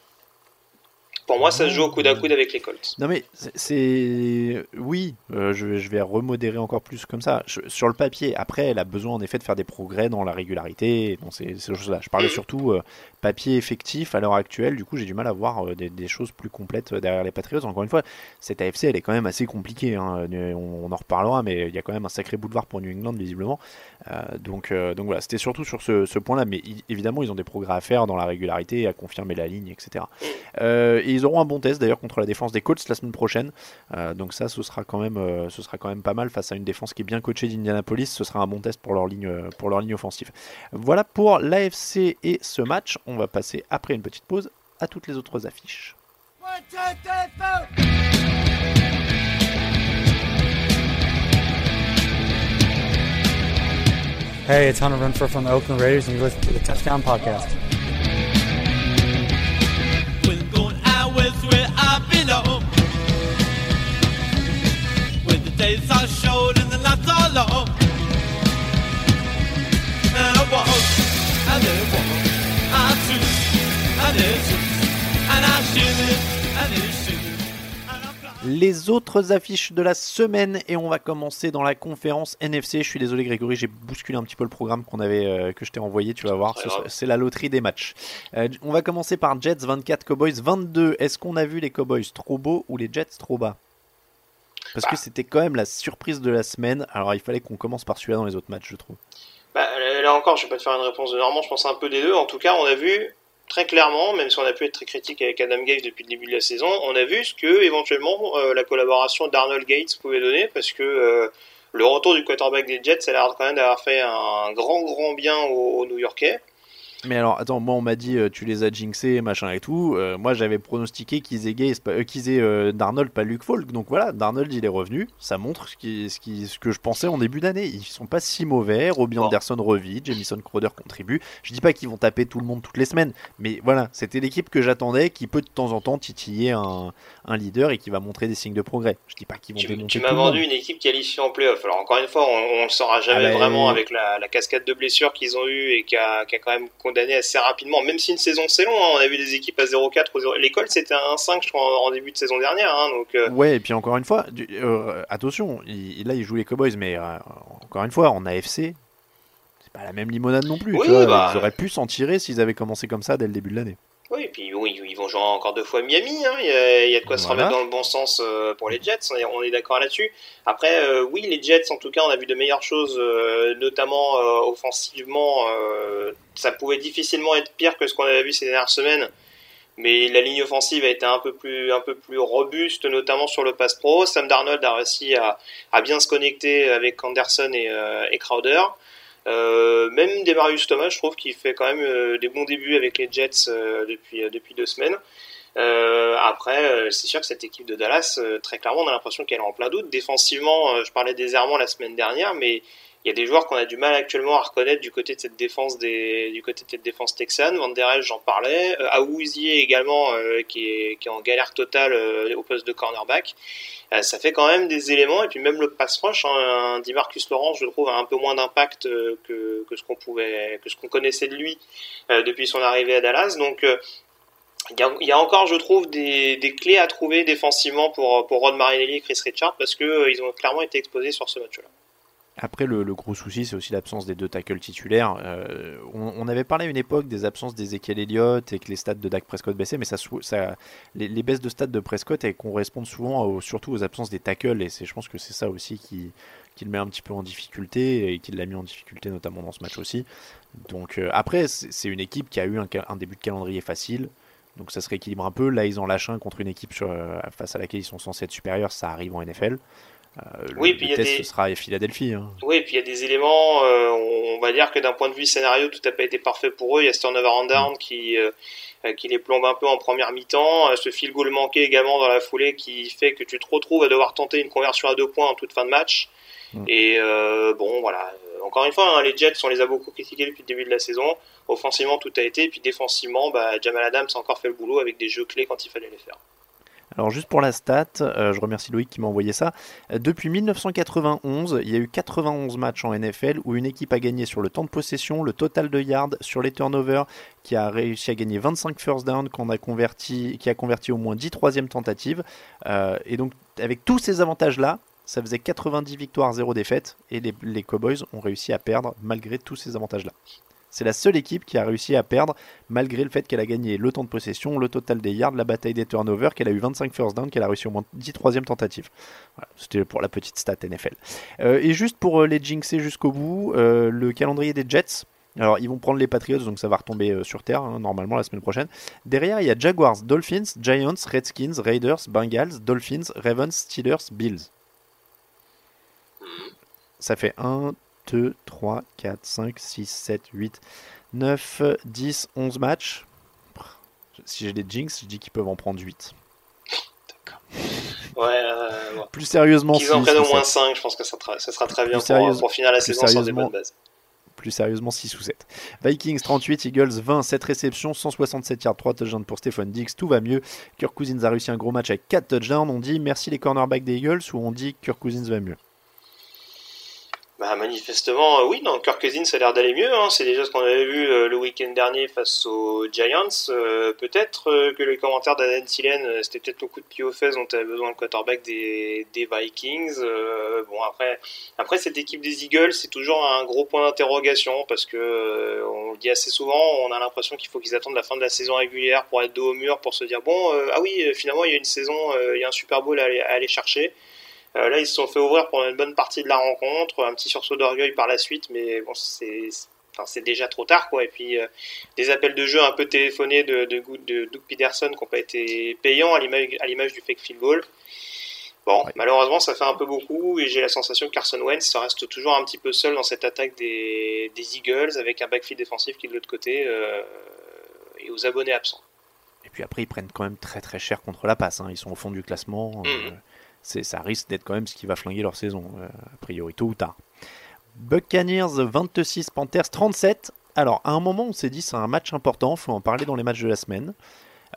Pour moi, ça se joue au coude à coude avec les Colts. Non, mais c'est. Oui, euh, je, vais remodérer encore plus comme ça. sur le papier, après, elle a besoin en effet de faire des progrès dans la régularité, dans ces, choses-là. Je parlais mm. surtout euh, papier effectif à l'heure actuelle. Du coup, j'ai du mal à voir euh, des, choses plus complètes derrière les Patriots. Encore une fois, cette AFC, elle est quand même assez compliquée. Hein. On, en reparlera, mais il y a quand même un sacré boulevard pour New England, visiblement. donc, donc voilà, c'était surtout sur ce, point-là. Mais évidemment, ils ont des progrès à faire dans la régularité, à confirmer la ligne, etc. et ils auront un bon test d'ailleurs contre la défense des Colts la semaine prochaine. Euh, donc ça, ce sera, quand même, euh, ce sera quand même pas mal face à une défense qui est bien coachée d'Indianapolis. Ce sera un bon test pour leur ligne, euh, offensive. Voilà pour l'AFC et ce match. On va passer après une petite pause à toutes les autres affiches. Hey, it's Hunter Renfro from the Oakland Raiders, and to Touchdown Podcast. Days are short and the nights are long. And I walk, and then walk, I toot, and then toot, and I shiver, and then shiver, and I fly. Les autres affiches de la semaine et on va commencer dans la conférence NFC. Je suis désolé Grégory, j'ai bousculé un petit peu le programme qu'on avait euh, que je t'ai envoyé, tu vas voir, c'est la loterie des matchs. Euh, on va commencer par Jets 24, Cowboys 22. Est-ce qu'on a vu les Cowboys trop beaux ou les Jets trop bas? Parce que c'était quand même la surprise de la semaine. Alors il fallait qu'on commence par celui-là dans les autres matchs, je trouve. Bah, là encore, je vais pas te faire une réponse de Normand, je pense un peu des deux. En tout cas, on a vu très clairement, même si on a pu être très critique avec Adam Gates depuis le début de la saison, on a vu ce que éventuellement euh, la collaboration d'Arnold Gates pouvait donner parce que euh, le retour du quarterback des Jets, ça a l'air quand même d'avoir fait un grand grand bien aux New-Yorkais. Mais alors, attends, moi on m'a dit euh, tu les as jinxés, machin et tout. Euh, moi j'avais pronostiqué qu'ils aient, Gaze, euh, qu'ils aient Darnold, pas Luke Falk. Donc voilà, Darnold il est revenu. Ça montre ce, qui, ce, qui, ce que je pensais en début d'année. Ils sont pas si mauvais. Robbie Anderson revit, Jamison Crowder contribue. Je dis pas qu'ils vont taper tout le monde toutes les semaines. Mais voilà, c'était l'équipe que j'attendais qui peut de temps en temps titiller un, un, leader et qui va montrer des signes de progrès. Je dis pas qu'ils vont tu, démonter Tu m'as vendu une équipe qualifiée en playoff. Alors encore une fois, on, ne le saura jamais ah bah, vraiment avec la, la, cascade de blessures qu'ils ont eu et qui a, qui a quand même condamné assez rapidement même si une saison c'est long, hein. on a vu des équipes à 0-4 L'école c'était un 5 je crois en, début de saison dernière. Hein, donc, euh. Ouais, et puis encore une fois, euh, attention, là il joue les Cowboys, mais euh, encore une fois, en AFC, c'est pas la même limonade non plus. Bah, ils auraient pu s'en tirer s'ils avaient commencé comme ça dès le début de l'année. Oui, et puis oui, ils vont jouer encore deux fois Miami. Hein. Il, y a, de quoi se remettre dans le bon sens euh, pour les Jets. On est, d'accord là-dessus. Après, euh, oui, les Jets, en tout cas, on a vu de meilleures choses, euh, notamment offensivement. ça pouvait difficilement être pire que ce qu'on avait vu ces dernières semaines. Mais la ligne offensive a été un peu plus, un peu plus robuste, notamment sur le pass pro. Sam Darnold a réussi à, bien se connecter avec Anderson et, et Crowder. Euh, même Demarius Thomas, je trouve qu'il fait quand même euh, des bons débuts avec les Jets euh, depuis, depuis deux semaines. après, c'est sûr que cette équipe de Dallas, très clairement, on a l'impression qu'elle est en plein doute. Défensivement, je parlais des Errements la semaine dernière, mais il y a des joueurs qu'on a du mal actuellement à reconnaître du côté de cette défense des, du côté de cette défense texane. Van der j'en parlais. Euh, Aouzier également, euh, qui, est, qui est en galère totale euh, au poste de cornerback. Euh, ça fait quand même des éléments. Et puis même le pass rush, hein, Marcus Laurent, je trouve, a un peu moins d'impact que, que ce qu'on pouvait, que ce qu'on connaissait de lui depuis son arrivée à Dallas. Donc il y, a, il y, a, encore, je trouve, des, des, clés à trouver défensivement pour, pour Rod Marinelli et Chris Richard parce que ils ont clairement été exposés sur ce match-là. Après, le, gros souci, c'est aussi l'absence des deux tackles titulaires. Euh, on, avait parlé à une époque des absences d'Ezekiel Elliott et que les stats de Dak Prescott baissaient, mais ça, les, baisses de stats de Prescott elles correspondent souvent surtout aux absences des tackles, et je pense que c'est ça aussi qui, le met un petit peu en difficulté et qui l'a mis en difficulté notamment dans ce match aussi. Donc euh, après, c'est une équipe qui a eu un, début de calendrier facile. Donc ça se rééquilibre un peu. Là, ils ont lâché un contre une équipe euh, face à laquelle ils sont censés être supérieurs. Ça arrive en NFL. Euh, oui, puis il y a des... sera Philadelphie. Hein. Oui, puis il y a des éléments, euh, on va dire que d'un point de vue scénario, tout n'a pas été parfait pour eux. Il y a ce turnover and down mm. qui, euh, qui les plombe un peu en première mi-temps. Ce fil goal manqué également dans la foulée qui fait que tu te retrouves à devoir tenter une conversion à deux points en toute fin de match. Mm. Et bon, voilà. Encore une fois, hein, les Jets, on les a beaucoup critiqués depuis le début de la saison. Offensivement, tout a été. Et puis défensivement, bah, Jamal Adams a encore fait le boulot avec des jeux clés quand il fallait les faire. Alors juste pour la stat, euh, je remercie Loïc qui m'a envoyé ça. Euh, depuis 1991, il y a eu 91 matchs en NFL où une équipe a gagné sur le temps de possession, le total de yards, sur les turnovers, qui a réussi à gagner 25 first down, qui a converti au moins 10 troisième tentatives. Euh, et donc avec tous ces avantages-là, ça faisait 90 victoires, 0 défaites, et les Cowboys ont réussi à perdre malgré tous ces avantages-là. C'est la seule équipe qui a réussi à perdre malgré le fait qu'elle a gagné le temps de possession, le total des yards, la bataille des turnovers, qu'elle a eu 25 first down, qu'elle a réussi au moins 10 troisième tentatives. C'était pour la petite stat NFL. Euh, et juste pour euh, les jinxer jusqu'au bout, euh, le calendrier des Jets. Alors ils vont prendre les Patriots, donc ça va retomber sur terre hein, normalement la semaine prochaine. Derrière il y a Jaguars, Dolphins, Giants, Redskins, Raiders, Bengals, Dolphins, Ravens, Steelers, Bills. Ça fait 1, 2, 3, 4, 5, 6, 7, 8, 9, 10, 11 matchs. Si j'ai des jinx, je dis qu'ils peuvent en prendre 8. D'accord. Ouais, euh, Plus sérieusement, Qu'ils en prennent au moins 5, je pense que ça, ça sera très bien pour, pour, finir la saison sans des bonnes bases. Plus sérieusement, 6 ou 7. Vikings 38, Eagles 20, 7 réceptions, 167 yards, 3 touchdowns pour Stephen Dix, tout va mieux. Kirk Cousins a réussi un gros match avec 4 touchdowns. On dit merci les cornerbacks des Eagles ou on dit Kirk Cousins va mieux? Bah, manifestement, euh, oui, non, Kirk Cousins ça a l'air d'aller mieux. Hein. C'est déjà ce qu'on avait vu euh, le week-end dernier face aux Giants. Euh, peut-être que les commentaires d'Adam Thielen, c'était peut-être le coup de pied aux fesses dont avait besoin le quarterback des, Vikings. bon, après, après, cette équipe des Eagles, c'est toujours un gros point d'interrogation parce que, on le dit assez souvent, on a l'impression qu'il faut qu'ils attendent la fin de la saison régulière pour être dos au mur, pour se dire, bon, ah oui, finalement, il y a une saison, il y a un Super Bowl à aller chercher. Euh, là, ils se sont fait ouvrir pendant une bonne partie de la rencontre, un petit sursaut d'orgueil par la suite, mais bon, c'est Enfin, c'est déjà trop tard quoi. Et puis euh, des appels de jeu un peu téléphonés de, de, de Doug Peterson qui n'ont pas été payants à l'image du fake field goal. Bon malheureusement ça fait un peu beaucoup et j'ai la sensation que Carson Wentz reste toujours un petit peu seul dans cette attaque des, des Eagles avec un backfield défensif qui est de l'autre côté euh, et aux abonnés absents. Et puis après ils prennent quand même très très cher contre la passe hein. ils sont au fond du classement mmh ça risque d'être quand même ce qui va flinguer leur saison, euh, a priori, tôt ou tard. Buccaneers 26, Panthers 37. Alors, à un moment, on s'est dit c'est un match important, faut en parler dans les matchs de la semaine.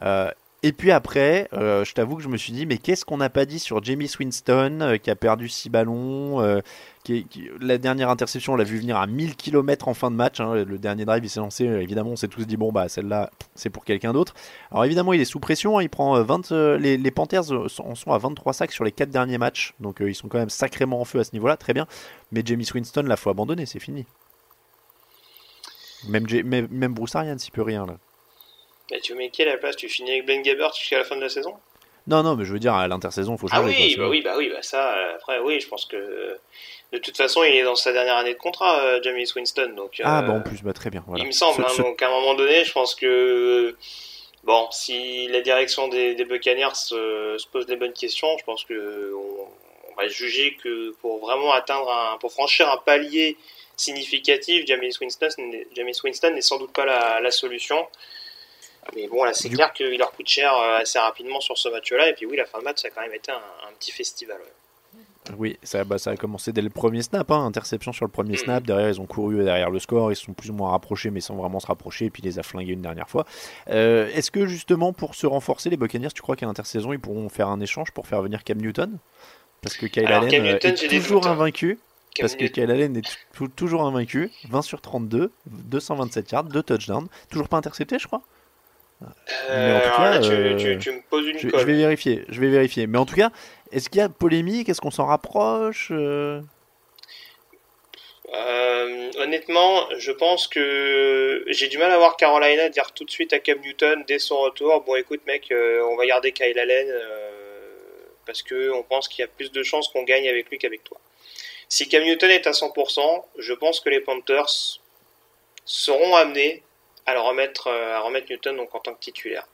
Euh, et puis après, euh, je t'avoue que je me suis dit, mais qu'est-ce qu'on n'a pas dit sur Jamie Winston, euh, qui a perdu 6 ballons euh, qui, La dernière interception, on l'a vu venir à 1000 km en fin de match. Hein, le dernier drive, il s'est lancé. évidemment, on s'est tous dit, bon, bah celle-là, c'est pour quelqu'un d'autre. Alors évidemment, il est sous pression. Hein, il prend 20, les, Panthers en sont à 23 sacs sur les 4 derniers matchs. Donc ils sont quand même sacrément en feu à ce niveau-là. Très bien. Mais Jamie Winston, là, faut abandonner. C'est fini. Même, même, même Bruce Arians, il peut rien là. Tu mets qui à la place? Tu finis avec Ben Gabbert jusqu'à la fin de la saison? Non, non, mais je veux dire, à l'intersaison, il faut changer. Ah oui, bah oui, bah oui, bah ça, après, oui, je pense que de toute façon, il est dans sa dernière année de contrat, euh, Jamie Winston. Donc, ah, bah en plus, bah, très bien. Voilà. Il me semble, hein, donc à un moment donné, je pense que. Bon, si la direction des, des Buccaneers se, se, pose les bonnes questions, je pense que on, va juger que pour vraiment atteindre un, pour franchir un palier significatif, Jamie Winston, Winston n'est sans doute pas la, la solution. Mais bon, là, c'est clair qu'il leur coûte cher euh, assez rapidement sur ce match-là. Et puis, oui, la fin de match, ça a quand même été un, petit festival. Oui, ça, bah, ça a commencé dès le premier snap, hein, interception sur le premier snap. Derrière, ils ont couru derrière le score, ils se sont plus ou moins rapprochés, mais sans vraiment se rapprocher, et puis les a flingués une dernière fois. Euh, est-ce que justement, pour se renforcer, les Buccaneers, tu crois qu'à l'intersaison, ils pourront faire un échange pour faire venir Cam Newton? Parce que Kyle Allen euh, est toujours invaincu. parce que Kyle Allen est toujours invaincu. 20 sur 32, 227 yards, 2 touchdowns. Toujours pas intercepté, je crois? Tout cas, tu, me poses une je, je, vais vérifier, je vais vérifier. Mais en tout cas, est-ce qu'il y a polémique? Est-ce qu'on s'en rapproche euh, Honnêtement, je pense que j'ai du mal à voir Carolina dire tout de suite à Cam Newton dès son retour Bon, écoute, mec, euh, on va garder Kyle Allen euh, parce que on pense qu'il y a plus de chances qu'on gagne avec lui qu'avec toi. Si Cam Newton est à 100%, je pense que les Panthers seront amenés à remettre, euh, à remettre Newton donc en tant que titulaire.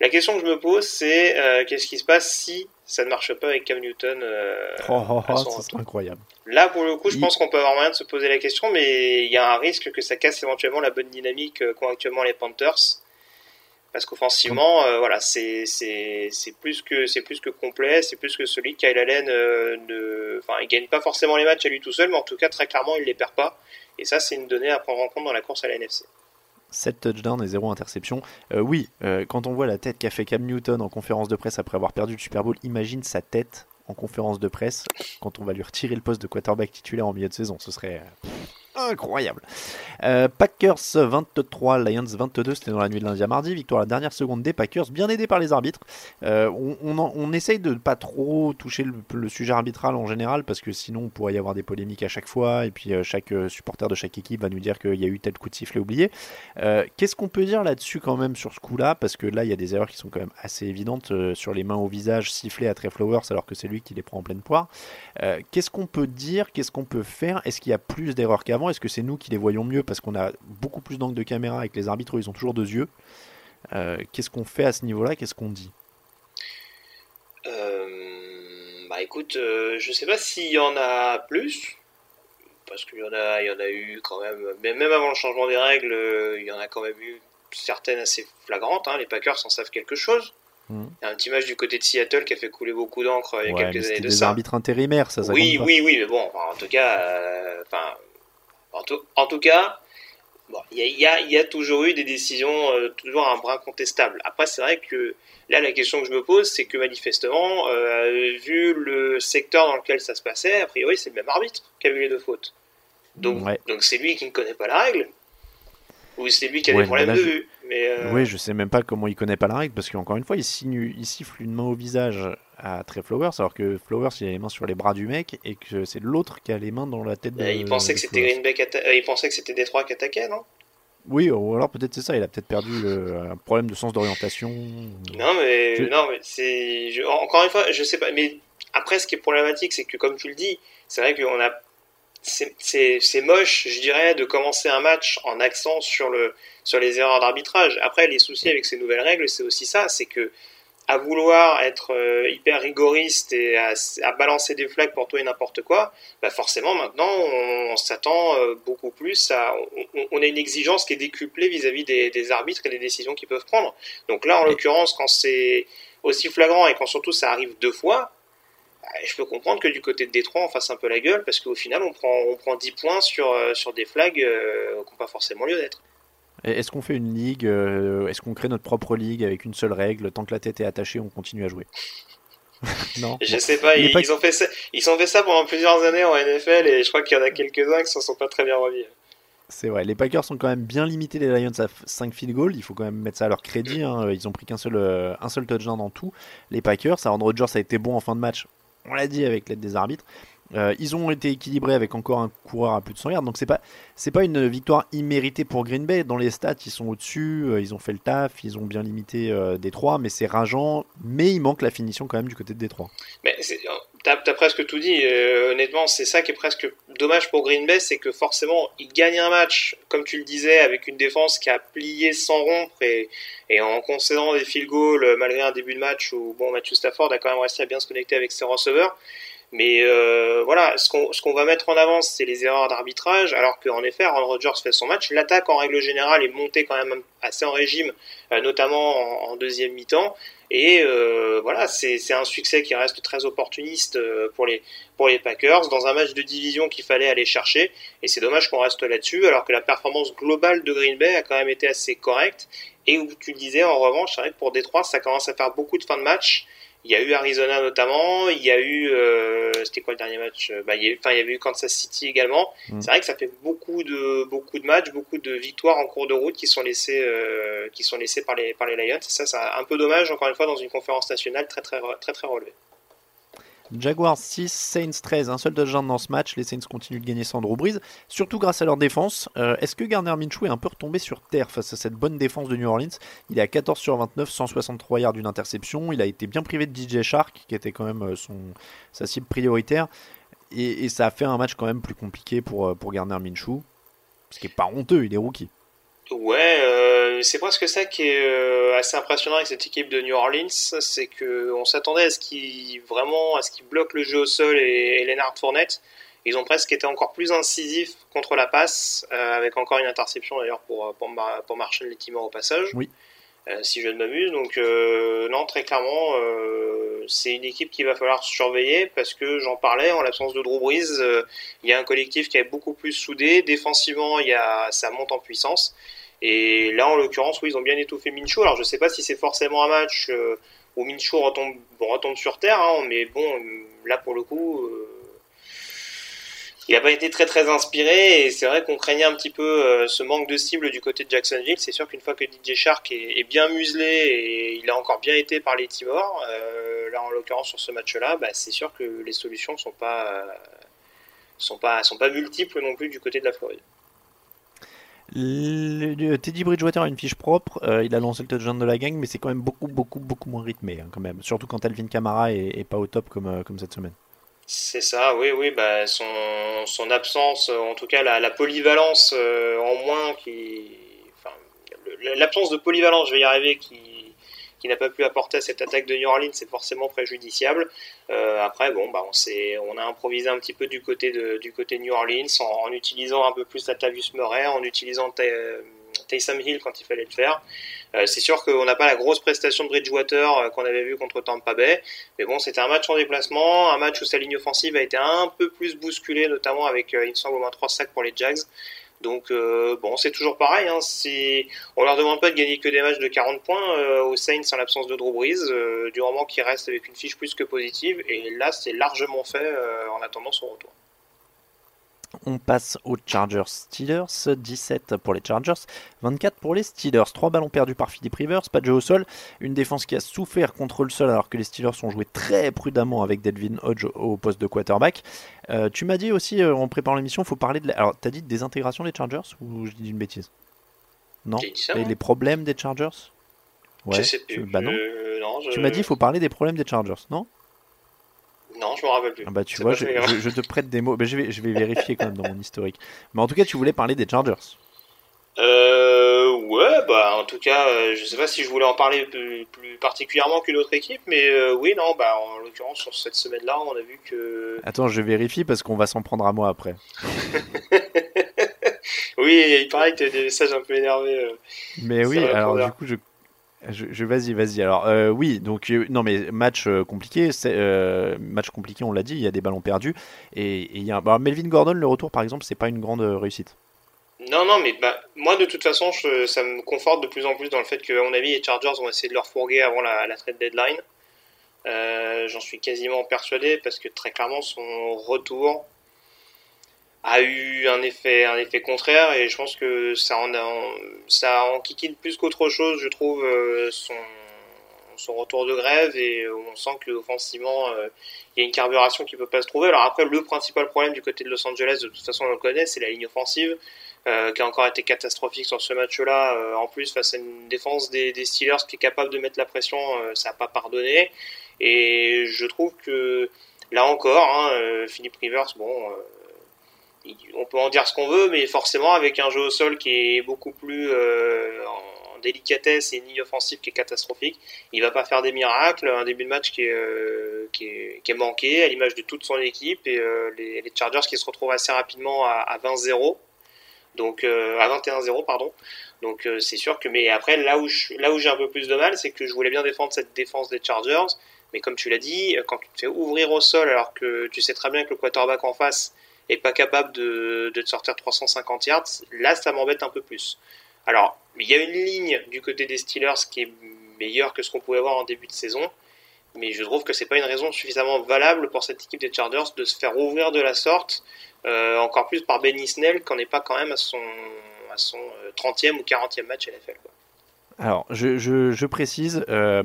La question que je me pose, c'est euh, qu'est-ce qui se passe si ça ne marche pas avec Cam Newton euh, oh, oh, oh C'est incroyable. Là, pour le coup, je pense qu'on peut avoir moyen de se poser la question, mais il y a un risque que ça casse éventuellement la bonne dynamique qu'ont actuellement les Panthers. Parce qu'offensivement, voilà, c'est plus que plus que complet, c'est plus que solide. Kyle Allen, ne, enfin, il gagne pas forcément les matchs à lui tout seul, mais en tout cas très clairement, il les perd pas. Et ça, c'est une donnée à prendre en compte dans la course à la NFC. 7 touchdowns et 0 interception. Euh, oui, euh, quand on voit la tête qu'a fait Cam Newton en conférence de presse après avoir perdu le Super Bowl, imagine sa tête en conférence de presse quand on va lui retirer le poste de quarterback titulaire en milieu de saison. Ce serait incroyable. Euh, Packers 23, Lions 22, c'était dans la nuit de lundi à mardi. Victoire à la dernière seconde des Packers, bien aidé par les arbitres. Euh, on, essaye de ne pas trop toucher le, sujet arbitral en général parce que sinon on pourrait y avoir des polémiques à chaque fois et puis euh, chaque supporter de chaque équipe va nous dire qu'il y a eu tel coup de sifflet oublié. Qu'est-ce qu'on peut dire là-dessus quand même sur ce coup-là? Parce que là il y a des erreurs qui sont quand même assez évidentes sur les mains au visage sifflées à Trey Flowers alors que c'est lui qui les prend en pleine poire. Qu'est-ce qu'on peut dire? Qu'est-ce qu'on peut faire? Est-ce qu'il y a plus d'erreurs qu'avant? Est-ce que c'est nous qui les voyons mieux parce qu'on a beaucoup plus d'angles de caméra avec les arbitres, ils ont toujours deux yeux euh, Qu'est-ce qu'on fait à ce niveau-là? Qu'est-ce qu'on dit? Euh, Bah écoute, euh, je sais pas s'il y en a plus, parce qu'il y en a, il y en a eu quand même, même avant le changement des règles, il y en a quand même eu certaines assez flagrantes. Hein. les Packers en savent quelque chose. Hmm. Il y a un petit match du côté de Seattle qui a fait couler beaucoup d'encre il y a quelques années de des arbitres intérimaires, ça, ça Oui, oui, oui, mais bon, en tout cas, enfin, en tout, cas, Bon, il y a, y a, toujours eu des décisions, euh, toujours un brin contestable. Après, c'est vrai que là, la question que je me pose, c'est que manifestement, euh, vu le secteur dans lequel ça se passait, a priori, c'est le même arbitre qui a vu les deux fautes. Donc, donc c'est lui qui ne connaît pas la règle. Ou c'est lui qui a des problèmes de vue. Mais euh, Oui, je sais même pas comment il connaît pas la règle, parce qu'encore une fois, il, signe, il siffle une main au visage à Trey Flowers, alors que Flowers il a les mains sur les bras du mec et que c'est l'autre qui a les mains dans la tête de. il pensait que c'était Green Bay, euh, il pensait que c'était Détroit qui attaquait, non? Oui, ou alors peut-être c'est ça. Il a peut-être perdu un problème de sens d'orientation. Non, mais non, mais c'est encore une fois, je sais pas. Mais après, ce qui est problématique, c'est que comme tu le dis, c'est vrai qu'on a c'est moche, je dirais, de commencer un match en accent sur, le, sur les erreurs d'arbitrage. Après, les soucis avec ces nouvelles règles, c'est aussi ça, c'est que à vouloir être euh, hyper rigoriste et à, balancer des flags pour tout et n'importe quoi, bah forcément maintenant on, s'attend euh, beaucoup plus à, on, a une exigence qui est décuplée vis-à-vis des, des, arbitres et des décisions qu'ils peuvent prendre. Donc là, en l'occurrence, quand c'est aussi flagrant et quand surtout ça arrive deux fois, je peux comprendre que du côté de Détroit, on fasse un peu la gueule parce qu'au final, on prend, on prend 10 points sur, euh, sur des flags qui n'ont pas forcément lieu d'être. Est-ce qu'on fait une ligue euh, Est-ce qu'on crée notre propre ligue avec une seule règle Tant que la tête est attachée, on continue à jouer? non. Je sais pas ils, ont fait ça, ils ont fait ça pendant plusieurs années en NFL et je crois qu'il y en a quelques-uns qui s'en sont pas très bien remis. C'est vrai. Les Packers sont quand même bien limités les Lions à 5 field goals. Il faut quand même mettre ça à leur crédit. Hein. Ils ont pris qu'un seul, euh, un seul touchdown dans tout. Les Packers, Aaron Rodgers a été bon en fin de match. On l'a dit avec l'aide des arbitres. Euh, ils ont été équilibrés avec encore un coureur à plus de 100 yards, donc c'est pas pas une victoire imméritée pour Green Bay. Dans les stats, ils sont au-dessus, euh, ils ont fait le taf, ils ont bien limité euh, Détroit, mais c'est rageant. Mais il manque la finition quand même du côté de Détroit. Mais t'as as presque tout dit. honnêtement, c'est ça qui est presque dommage pour Green Bay, c'est que forcément ils gagnent un match, comme tu le disais, avec une défense qui a plié sans rompre et, et en concédant des field goals malgré un début de match où bon Matthew Stafford a quand même réussi à bien se connecter avec ses receveurs. Mais euh, voilà, ce qu'on va mettre en avant, c'est les erreurs d'arbitrage, alors qu'en effet, Aaron Rodgers fait son match. L'attaque, en règle générale, est montée quand même assez en régime, euh, notamment en, deuxième mi-temps. Et euh, voilà, c'est un succès qui reste très opportuniste pour les, pour les Packers, dans un match de division qu'il fallait aller chercher. Et c'est dommage qu'on reste là-dessus, alors que la performance globale de Green Bay a quand même été assez correcte. Et où tu le disais, en revanche, c'est vrai que pour Détroit, ça commence à faire beaucoup de fins de match. Il y a eu Arizona notamment, il y a eu, euh, c'était quoi le dernier match? Bah, il, y a, enfin, il y avait eu Kansas City également. Mm. C'est vrai que ça fait beaucoup de, beaucoup de matchs, beaucoup de victoires en cours de route qui sont laissées, euh, qui sont laissées par les, par les Lions. Et ça, c'est un peu dommage, encore une fois, dans une conférence nationale très, très, très, très relevée. Jaguars 6, Saints 13, un seul touchdown dans ce match. Les Saints continuent de gagner sans Drew surtout grâce à leur défense. Euh, est-ce que Garner Minshew est un peu retombé sur terre face à cette bonne défense de New Orleans? Il est à 14 sur 29, 163 yards d'une interception. Il a été bien privé de DJ Shark, qui était quand même euh, son, sa cible prioritaire. Et, ça a fait un match quand même plus compliqué pour, euh, pour Garner Minshew. Ce qui n'est pas honteux, il est rookie. Ouais, euh, c'est presque ça qui est euh, assez impressionnant avec cette équipe de New Orleans, c'est que on s'attendait à ce qu'ils vraiment à ce qu'ils bloquent le jeu au sol et, et Leonard Fournette. Ils ont presque été encore plus incisifs contre la passe, euh, avec encore une interception d'ailleurs pour pour, pour Marshall au passage. Oui. Si je ne m'amuse, donc non très clairement, c'est une équipe qu'il va falloir surveiller parce que j'en parlais en l'absence de Drew Brees, il y a un collectif qui est beaucoup plus soudé. Défensivement, il y a ça monte en puissance. Et là, en l'occurrence, oui, ils ont bien étouffé Mincho. Alors, je sais pas si c'est forcément un match euh, où Mincho retombe, retombe sur terre, hein, mais bon, là, pour le coup, euh, il n'a pas été très très inspiré. Et c'est vrai qu'on craignait un petit peu euh, ce manque de cible du côté de Jacksonville. C'est sûr qu'une fois que DJ Shark est, bien muselé et il a encore bien été par les Timors, là, en l'occurrence, sur ce match-là, bah, c'est sûr que les solutions sont pas, sont pas, multiples non plus du côté de la Floride. Teddy Bridgewater a une fiche propre, euh, il a lancé le touchdown de la gang, mais c'est quand même beaucoup, beaucoup, moins rythmé, hein, quand même. Surtout quand Alvin Kamara est, pas au top euh, comme cette semaine. C'est ça, oui, oui, bah, son, son absence, en tout cas la, polyvalence euh, en moins qui. Enfin, l'absence de polyvalence, je vais y arriver, qui, qui n'a pas pu apporter à cette attaque de New Orleans, c'est forcément préjudiciable. Euh, après, bon, bah, on, on a improvisé un petit peu du côté de, du côté New Orleans en, utilisant un peu plus Latavius Murray, en utilisant euh, Taysom Hill quand il fallait le faire. Euh, c'est sûr qu'on n'a pas la grosse prestation de Bridgewater qu'on avait vu contre Tampa Bay, mais bon, c'était un match en déplacement, un match où sa ligne offensive a été un peu plus bousculée, notamment avec, il me semble, au moins 3 sacs pour les Jags. Donc bon, c'est toujours pareil. Hein, on leur demande pas de gagner que des matchs de 40 points aux Saints en l'absence de Drew Brees, du moment qu'ils restent avec une fiche plus que positive. Et là, c'est largement fait en attendant son retour. On passe aux Chargers Steelers, 17 pour les Chargers, 24 pour les Steelers. 3 ballons perdus par Philip Rivers, pas de jeu au sol, une défense qui a souffert contre le sol alors que les Steelers ont joué très prudemment avec Delvin Hodge au poste de quarterback. Euh, tu m'as dit aussi euh, en préparant l'émission, il faut parler de... La... Alors, t'as dit des intégrations des Chargers ou je dis une bêtise? Non? Les problèmes des Chargers? Ouais, tu... Bah non. Euh, tu m'as dit il faut parler des problèmes des Chargers, non? Non, je me rappelle plus. Ah bah tu vois, je, te prête des mots. Bah, je, vais, je vais vérifier quand même dans mon historique. Mais en tout cas, tu voulais parler des Chargers. Euh, ouais, bah en tout cas, euh, je sais pas si je voulais en parler plus, particulièrement qu'une autre équipe, mais euh, oui, non, bah en l'occurrence sur cette semaine-là, on a vu que. Attends, je vérifie parce qu'on va s'en prendre à moi après. oui, il paraît que tu as des messages un peu énervés. Euh, mais oui, alors du coup, je je, vas-y, vas-y. Alors euh, oui, donc euh, non mais match euh, compliqué, match compliqué, on l'a dit, il y a des ballons perdus et, y a bah, Melvin Gordon le retour par exemple, c'est pas une grande réussite. Non, non, mais bah, moi de toute façon, ça me conforte de plus en plus dans le fait que, à mon avis, les Chargers vont essayer de leur fourguer avant la, la trade deadline. J'en suis quasiment persuadé parce que très clairement son retour a eu un effet, un effet contraire et je pense que ça en, ça en plus qu'autre chose, je trouve, euh, son, son retour de grève et on sent que offensivement euh, il y a une carburation qui peut pas se trouver. Alors après, le principal problème du côté de Los Angeles, de toute façon on le connaît, c'est la ligne offensive. Euh, qui a encore été catastrophique sur ce match-là. en plus, face à une défense des, des, Steelers qui est capable de mettre la pression, ça n'a pas pardonné. Et je trouve que là encore, hein, Philippe Rivers, bon, on peut en dire ce qu'on veut, mais forcément avec un jeu au sol qui est beaucoup plus euh, en délicatesse et une ligne offensive qui est catastrophique, il va pas faire des miracles. Un début de match qui est, euh, qui est, manqué à l'image de toute son équipe et euh, les, Chargers qui se retrouvent assez rapidement à, 20-0, donc à 21-0 pardon. Donc c'est sûr que mais après là où là où j'ai un peu plus de mal, c'est que je voulais bien défendre cette défense des Chargers, mais comme tu l'as dit, quand tu te fais ouvrir au sol alors que tu sais très bien que le quarterback en face et pas capable de, de te sortir 350 yards, là ça m'embête un peu plus. Alors, il y a une ligne du côté des Steelers qui est meilleure que ce qu'on pouvait voir en début de saison, mais je trouve que c'est pas une raison suffisamment valable pour cette équipe des Chargers de se faire ouvrir de la sorte, euh, encore plus par Benny Snell, qu'on n'est pas quand même à son, à son 30e euh, ou 40e match NFL. Quoi. Alors, je, je, précise, euh,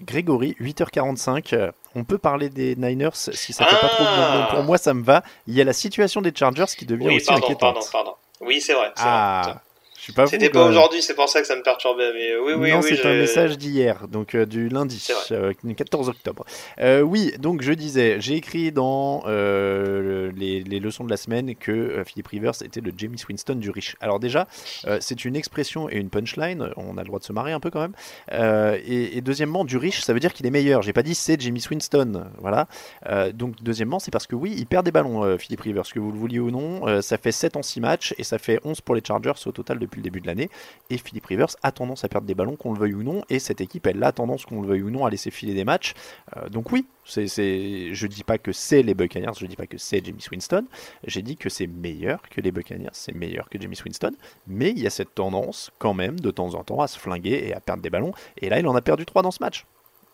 Grégory, 8h45, euh, on peut parler des Niners si ça fait pas trop de Pour moi, ça me va. Il y a la situation des Chargers qui devient aussi inquiétante. Pardon, pardon. Oui, c'est vrai. Ah, c'était pas aujourd'hui, c'est pour ça que ça me perturbait. Mais oui, oui, non, c'est un message d'hier, donc euh, du lundi, euh, 14 octobre. Euh, oui, donc je disais, j'ai écrit dans euh, les, les, leçons de la semaine que Philippe Rivers était le Jamie Winston du riche. Alors déjà, c'est une expression et une punchline, on a le droit de se marrer un peu quand même. Et, et, deuxièmement, du riche, ça veut dire qu'il est meilleur. J'ai pas dit c'est Jamie Winston, voilà. donc deuxièmement, c'est parce que oui, il perd des ballons, Philippe Rivers, que vous le vouliez ou non. ça fait 7 en 6 matchs et ça fait 11 pour les Chargers au total de depuis le début de l'année. Et Philippe Rivers a tendance à perdre des ballons, qu'on le veuille ou non. Et cette équipe, elle a tendance, qu'on le veuille ou non, à laisser filer des matchs. Euh, donc oui, c'est, je dis pas que c'est les Buccaneers, je dis pas que c'est James Winston. J'ai dit que c'est meilleur que les Buccaneers, c'est meilleur que James Winston. Mais il y a cette tendance quand même de temps en temps à se flinguer et à perdre des ballons. Et là, il en a perdu trois dans ce match.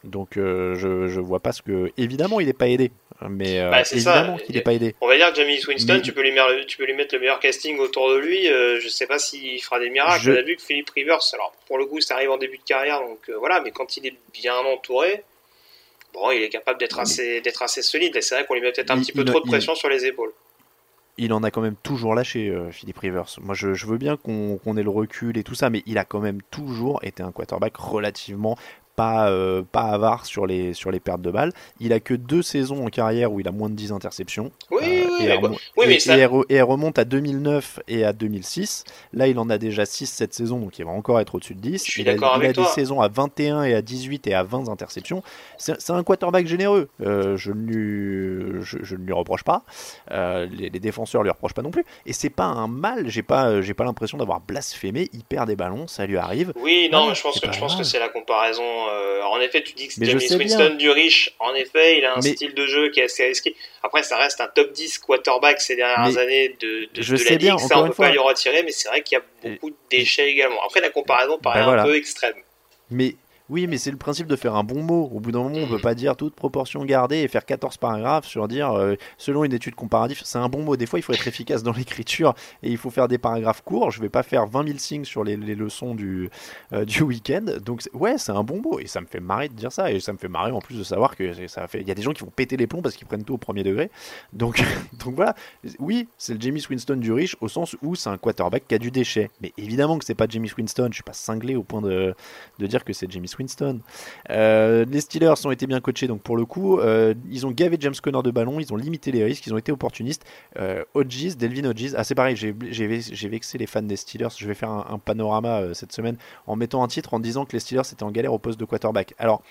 Donc euh, je, je vois pas ce que. Évidemment, il n'est pas aidé. Mais euh, bah, évidemment qu'il n'est pas aidé. On va dire que Jamie Winston, tu, peux lui mettre, tu peux lui mettre le meilleur casting autour de lui. Euh, je sais pas s'il fera des miracles. Je... On a vu que Philippe Rivers, alors pour le coup, ça arrive en début de carrière, donc voilà, mais quand il est bien entouré, bon, il est capable d'être assez, d'être assez solide. Et c'est vrai qu'on lui met peut-être un petit peu trop de pression sur les épaules il en a quand même toujours lâché, Philippe Rivers. Moi, je, je veux bien qu'on ait le recul et tout ça, mais il a quand même toujours été un quarterback relativement pas, euh, pas avare sur les, sur les pertes de balles. Il a que deux saisons en carrière où il a moins de 10 interceptions. Oui, euh, oui, et, oui, mais ça... et, elle, remonte à 2009 et à 2006. Là, il en a déjà 6 cette saison, donc il va encore être au-dessus de 10. Je suis il a, il a des saisons à 21 et à 18 et à 20 interceptions. C'est un quarterback généreux. Euh, je, ne lui, je, je, ne lui reproche pas. les, les, défenseurs lui reprochent pas non plus. Et c'est pas un mal. J'ai pas, j'ai pas l'impression d'avoir blasphémé. Il perd des ballons, ça lui arrive. Oui, non, je pense que, je pense que c'est la comparaison Euh, en effet, tu dis que James Winston du riche. En effet, il a un style de jeu qui est assez risqué. Après, ça reste un top 10 quarterback ces dernières années de, de, je de sais la bien, ligue. Ça, on peut fois. pas lui retirer, mais c'est vrai qu'il y a beaucoup de déchets également. Après, la comparaison paraît Ben un voilà. peu extrême. Mais oui, mais c'est le principe de faire un bon mot. Au bout d'un moment, on peut pas dire toute proportion gardée et faire 14 paragraphes sur dire euh, selon une étude comparative. C'est un bon mot. Des fois, il faut être efficace dans l'écriture et il faut faire des paragraphes courts. Je vais pas faire 20 000 signes sur les, leçons du, euh, du week-end. Donc, ouais, c'est un bon mot et ça me fait marrer de dire ça. Et ça me fait marrer en plus de savoir que ça fait. Il y a des gens qui vont péter les plombs parce qu'ils prennent tout au premier degré. Donc, donc voilà. Oui, c'est le James Winston du riche au sens où c'est un quarterback qui a du déchet. Mais évidemment que c'est pas James Winston. Je suis pas cinglé au point de, de dire que c'est James Winston. Euh, les Steelers ont été bien coachés, donc pour le coup, euh, ils ont gavé James Conner de ballon, ils ont limité les risques, ils ont été opportunistes. Euh, Hodges, Delvin Hodges, ah c'est pareil, j'ai vexé les fans des Steelers. Je vais faire un, un panorama euh, cette semaine en mettant un titre en disant que les Steelers étaient en galère au poste de quarterback. Alors,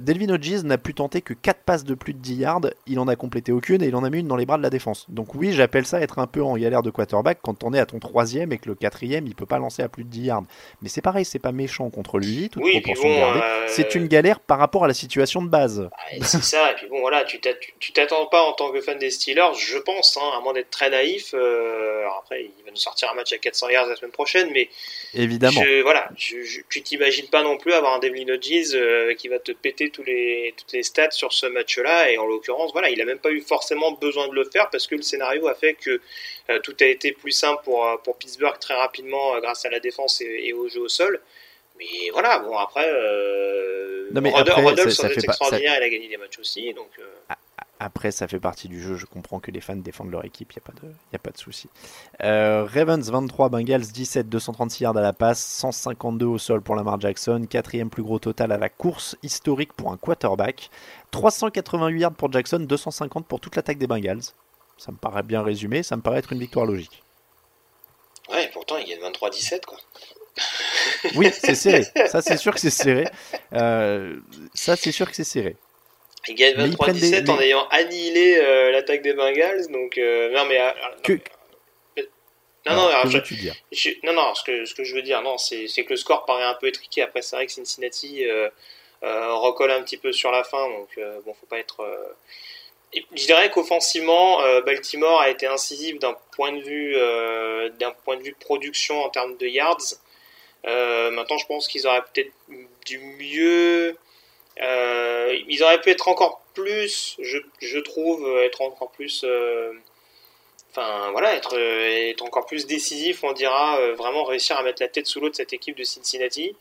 Delvin Hodges n'a pu tenter que 4 passes de plus de 10 yards, il en a complété aucune et il en a mis une dans les bras de la défense. Donc oui, j'appelle ça être un peu en galère de quarterback quand on est à ton troisième et que le quatrième il peut pas lancer à plus de 10 yards. Mais c'est pareil, c'est pas méchant contre lui, toute Oui, proportion bon, euh, C'est une galère par rapport à la situation de base. Et c'est ça, et puis bon, voilà, tu t'att- tu t'attends pas en tant que fan des Steelers, je pense, hein, à moins d'être très naïf. euh, alors après, il va nous sortir un match à 400 yards la semaine prochaine, mais Évidemment. je- voilà, je, je- tu t'imagines pas non plus avoir un Devlin Hodges euh, qui va te péter tous les, toutes les stats sur ce match-là, et en l'occurrence, voilà, il a même pas eu forcément besoin de le faire parce que le scénario a fait que euh, tout a été plus simple pour, pour Pittsburgh très rapidement euh, grâce à la défense et, et au jeu au sol. Mais voilà, bon, après, euh, Non, mais Rodolphe, après, Rodolphe, ça- fait pas- extraordinaire, il a gagné des matchs aussi, donc... euh, Après, ça fait partie du jeu. Je comprends que les fans défendent leur équipe. Il n'y a pas de, y a pas de souci. Euh, Ravens 23, Bengals 17, 236 yards à la passe, 152 au sol pour Lamar Jackson, quatrième plus gros total à la course, historique pour un quarterback. 388 yards pour Jackson, 250 pour toute l'attaque des Bengals. Ça me paraît bien résumé. Ça me paraît être une victoire logique. Ouais, pourtant, il gagne 23-17, quoi. Oui, c'est serré. Ça, c'est sûr que c'est serré. Euh, ça, c'est sûr que c'est serré. Il gagne Mais ils des- 23-17 en ayant annihilé euh, l'attaque des Bengals, donc... euh, non, mais... euh, Que- non, Alors, non, alors, que je- veux-tu dire je- non, non, ce que, ce que je veux dire, non, c'est que le score paraît un peu étriqué. Après, c'est vrai que Cincinnati euh, euh, recolle un petit peu sur la fin, donc euh, bon, faut pas être... euh, et je dirais qu'offensivement, euh, Baltimore a été incisif d'un point de vue euh, d'un point de vue de production en termes de yards. Euh, maintenant, je pense qu'ils auraient peut-être du mieux. euh, ils auraient pu être encore plus, je, trouve, être encore plus. euh, Enfin voilà, être, encore plus décisif, on dira, vraiment réussir à mettre la tête sous l'eau de cette équipe de Cincinnati,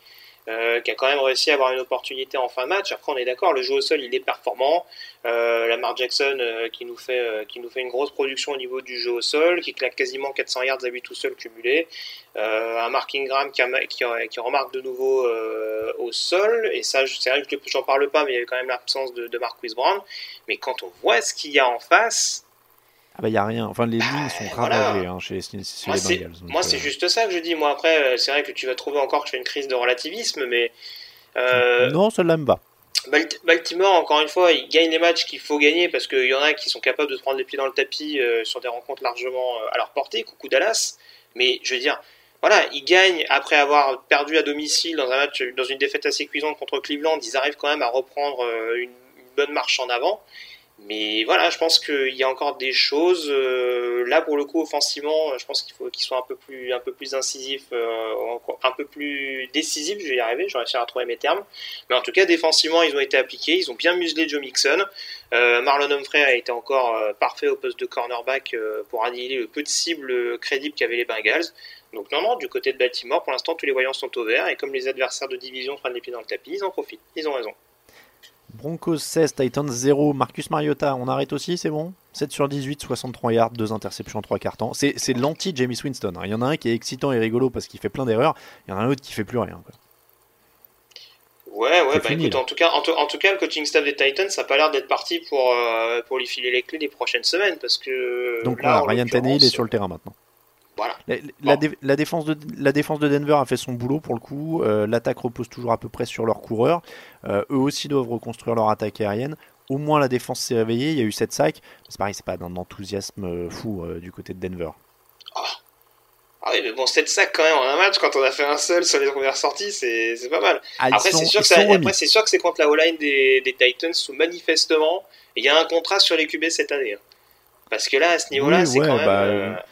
euh, qui a quand même réussi à avoir une opportunité en fin de match. Après, on est d'accord, le jeu au sol, il est performant. Euh, Lamar Jackson euh, qui, nous fait, euh, qui nous fait une grosse production au niveau du jeu au sol, qui claque quasiment 400 yards à lui tout seul cumulé. Un Mark Ingram qui, remarque de nouveau au sol. Et ça, c'est vrai que j'en parle pas, mais il y avait quand même l'absence de, de Marquise Brown. Mais quand on voit ce qu'il y a en face, Ah bah, il n'y a rien. Enfin, les lignes sont voilà. ravagées hein, chez, chez moi, les Bengals. donc, moi, c'est euh, juste ça que je dis. Moi, après, euh, c'est vrai que tu vas trouver encore que je fais une crise de relativisme, mais euh, Non, celle-là me va. Balt- Baltimore, encore une fois, il gagne les matchs qu'il faut gagner parce qu'il y en a qui sont capables de se prendre les pieds dans le tapis euh, sur des rencontres largement à leur portée. Coucou Dallas. Mais je veux dire, voilà, ils gagnent après avoir perdu à domicile dans un match, dans une défaite assez cuisante contre Cleveland. Ils arrivent quand même à reprendre une bonne marche en avant. Mais voilà, je pense qu'il y a encore des choses. euh, là, pour le coup, offensivement, je pense qu'il faut qu'ils soient un peu plus, un peu plus incisifs, euh, un peu plus décisifs. Je vais y arriver, je vais réussir à trouver mes termes. Mais en tout cas, défensivement, ils ont été appliqués. Ils ont bien muselé Joe Mixon. Euh, Marlon Humphrey a été encore parfait au poste de cornerback pour annihiler le peu de cibles crédibles qu'avaient les Bengals. Donc non, non, du côté de Baltimore, pour l'instant, tous les voyants sont au vert. Et comme les adversaires de division prennent les pieds dans le tapis, ils en profitent. Ils ont raison. Broncos 16, Titans 0. Marcus Mariota, on arrête aussi, c'est bon? 7 sur 18, 63 yards, 2 interceptions, 3 cartons. C'est, c'est l'anti-Jamie Winston. hein. Il y en a un qui est excitant et rigolo parce qu'il fait plein d'erreurs. Il y en a un autre qui fait plus rien. quoi. Ouais, ouais, bah fini, écoute, là. en tout, cas, en, tout, en tout cas, le coaching staff des Titans, ça n'a pas l'air d'être parti pour, euh, pour lui filer les clés des prochaines semaines parce que. Donc là, voilà, Ryan Tannehill est sur le terrain maintenant. Voilà. La, la dé- la défense de, la défense de Denver a fait son boulot pour le coup. Euh, L'attaque repose toujours à peu près sur leurs coureurs. Euh, eux aussi doivent reconstruire leur attaque aérienne. Au moins la défense s'est réveillée. Il y a eu 7 sacs. C'est pareil, c'est pas d'un enthousiasme euh, fou euh, du côté de Denver. Ah Ah oui, mais bon, 7 sacs quand même en un match, quand on a fait un seul sur les premières sorties, c'est pas mal. Ah, après, c'est sûr, que c'est sûr que c'est contre la O-line des, des Titans où manifestement, il y a un contrat sur les QB cette année. hein. Parce que là, à ce niveau-là, Oui, c'est ouais, quand même. bah,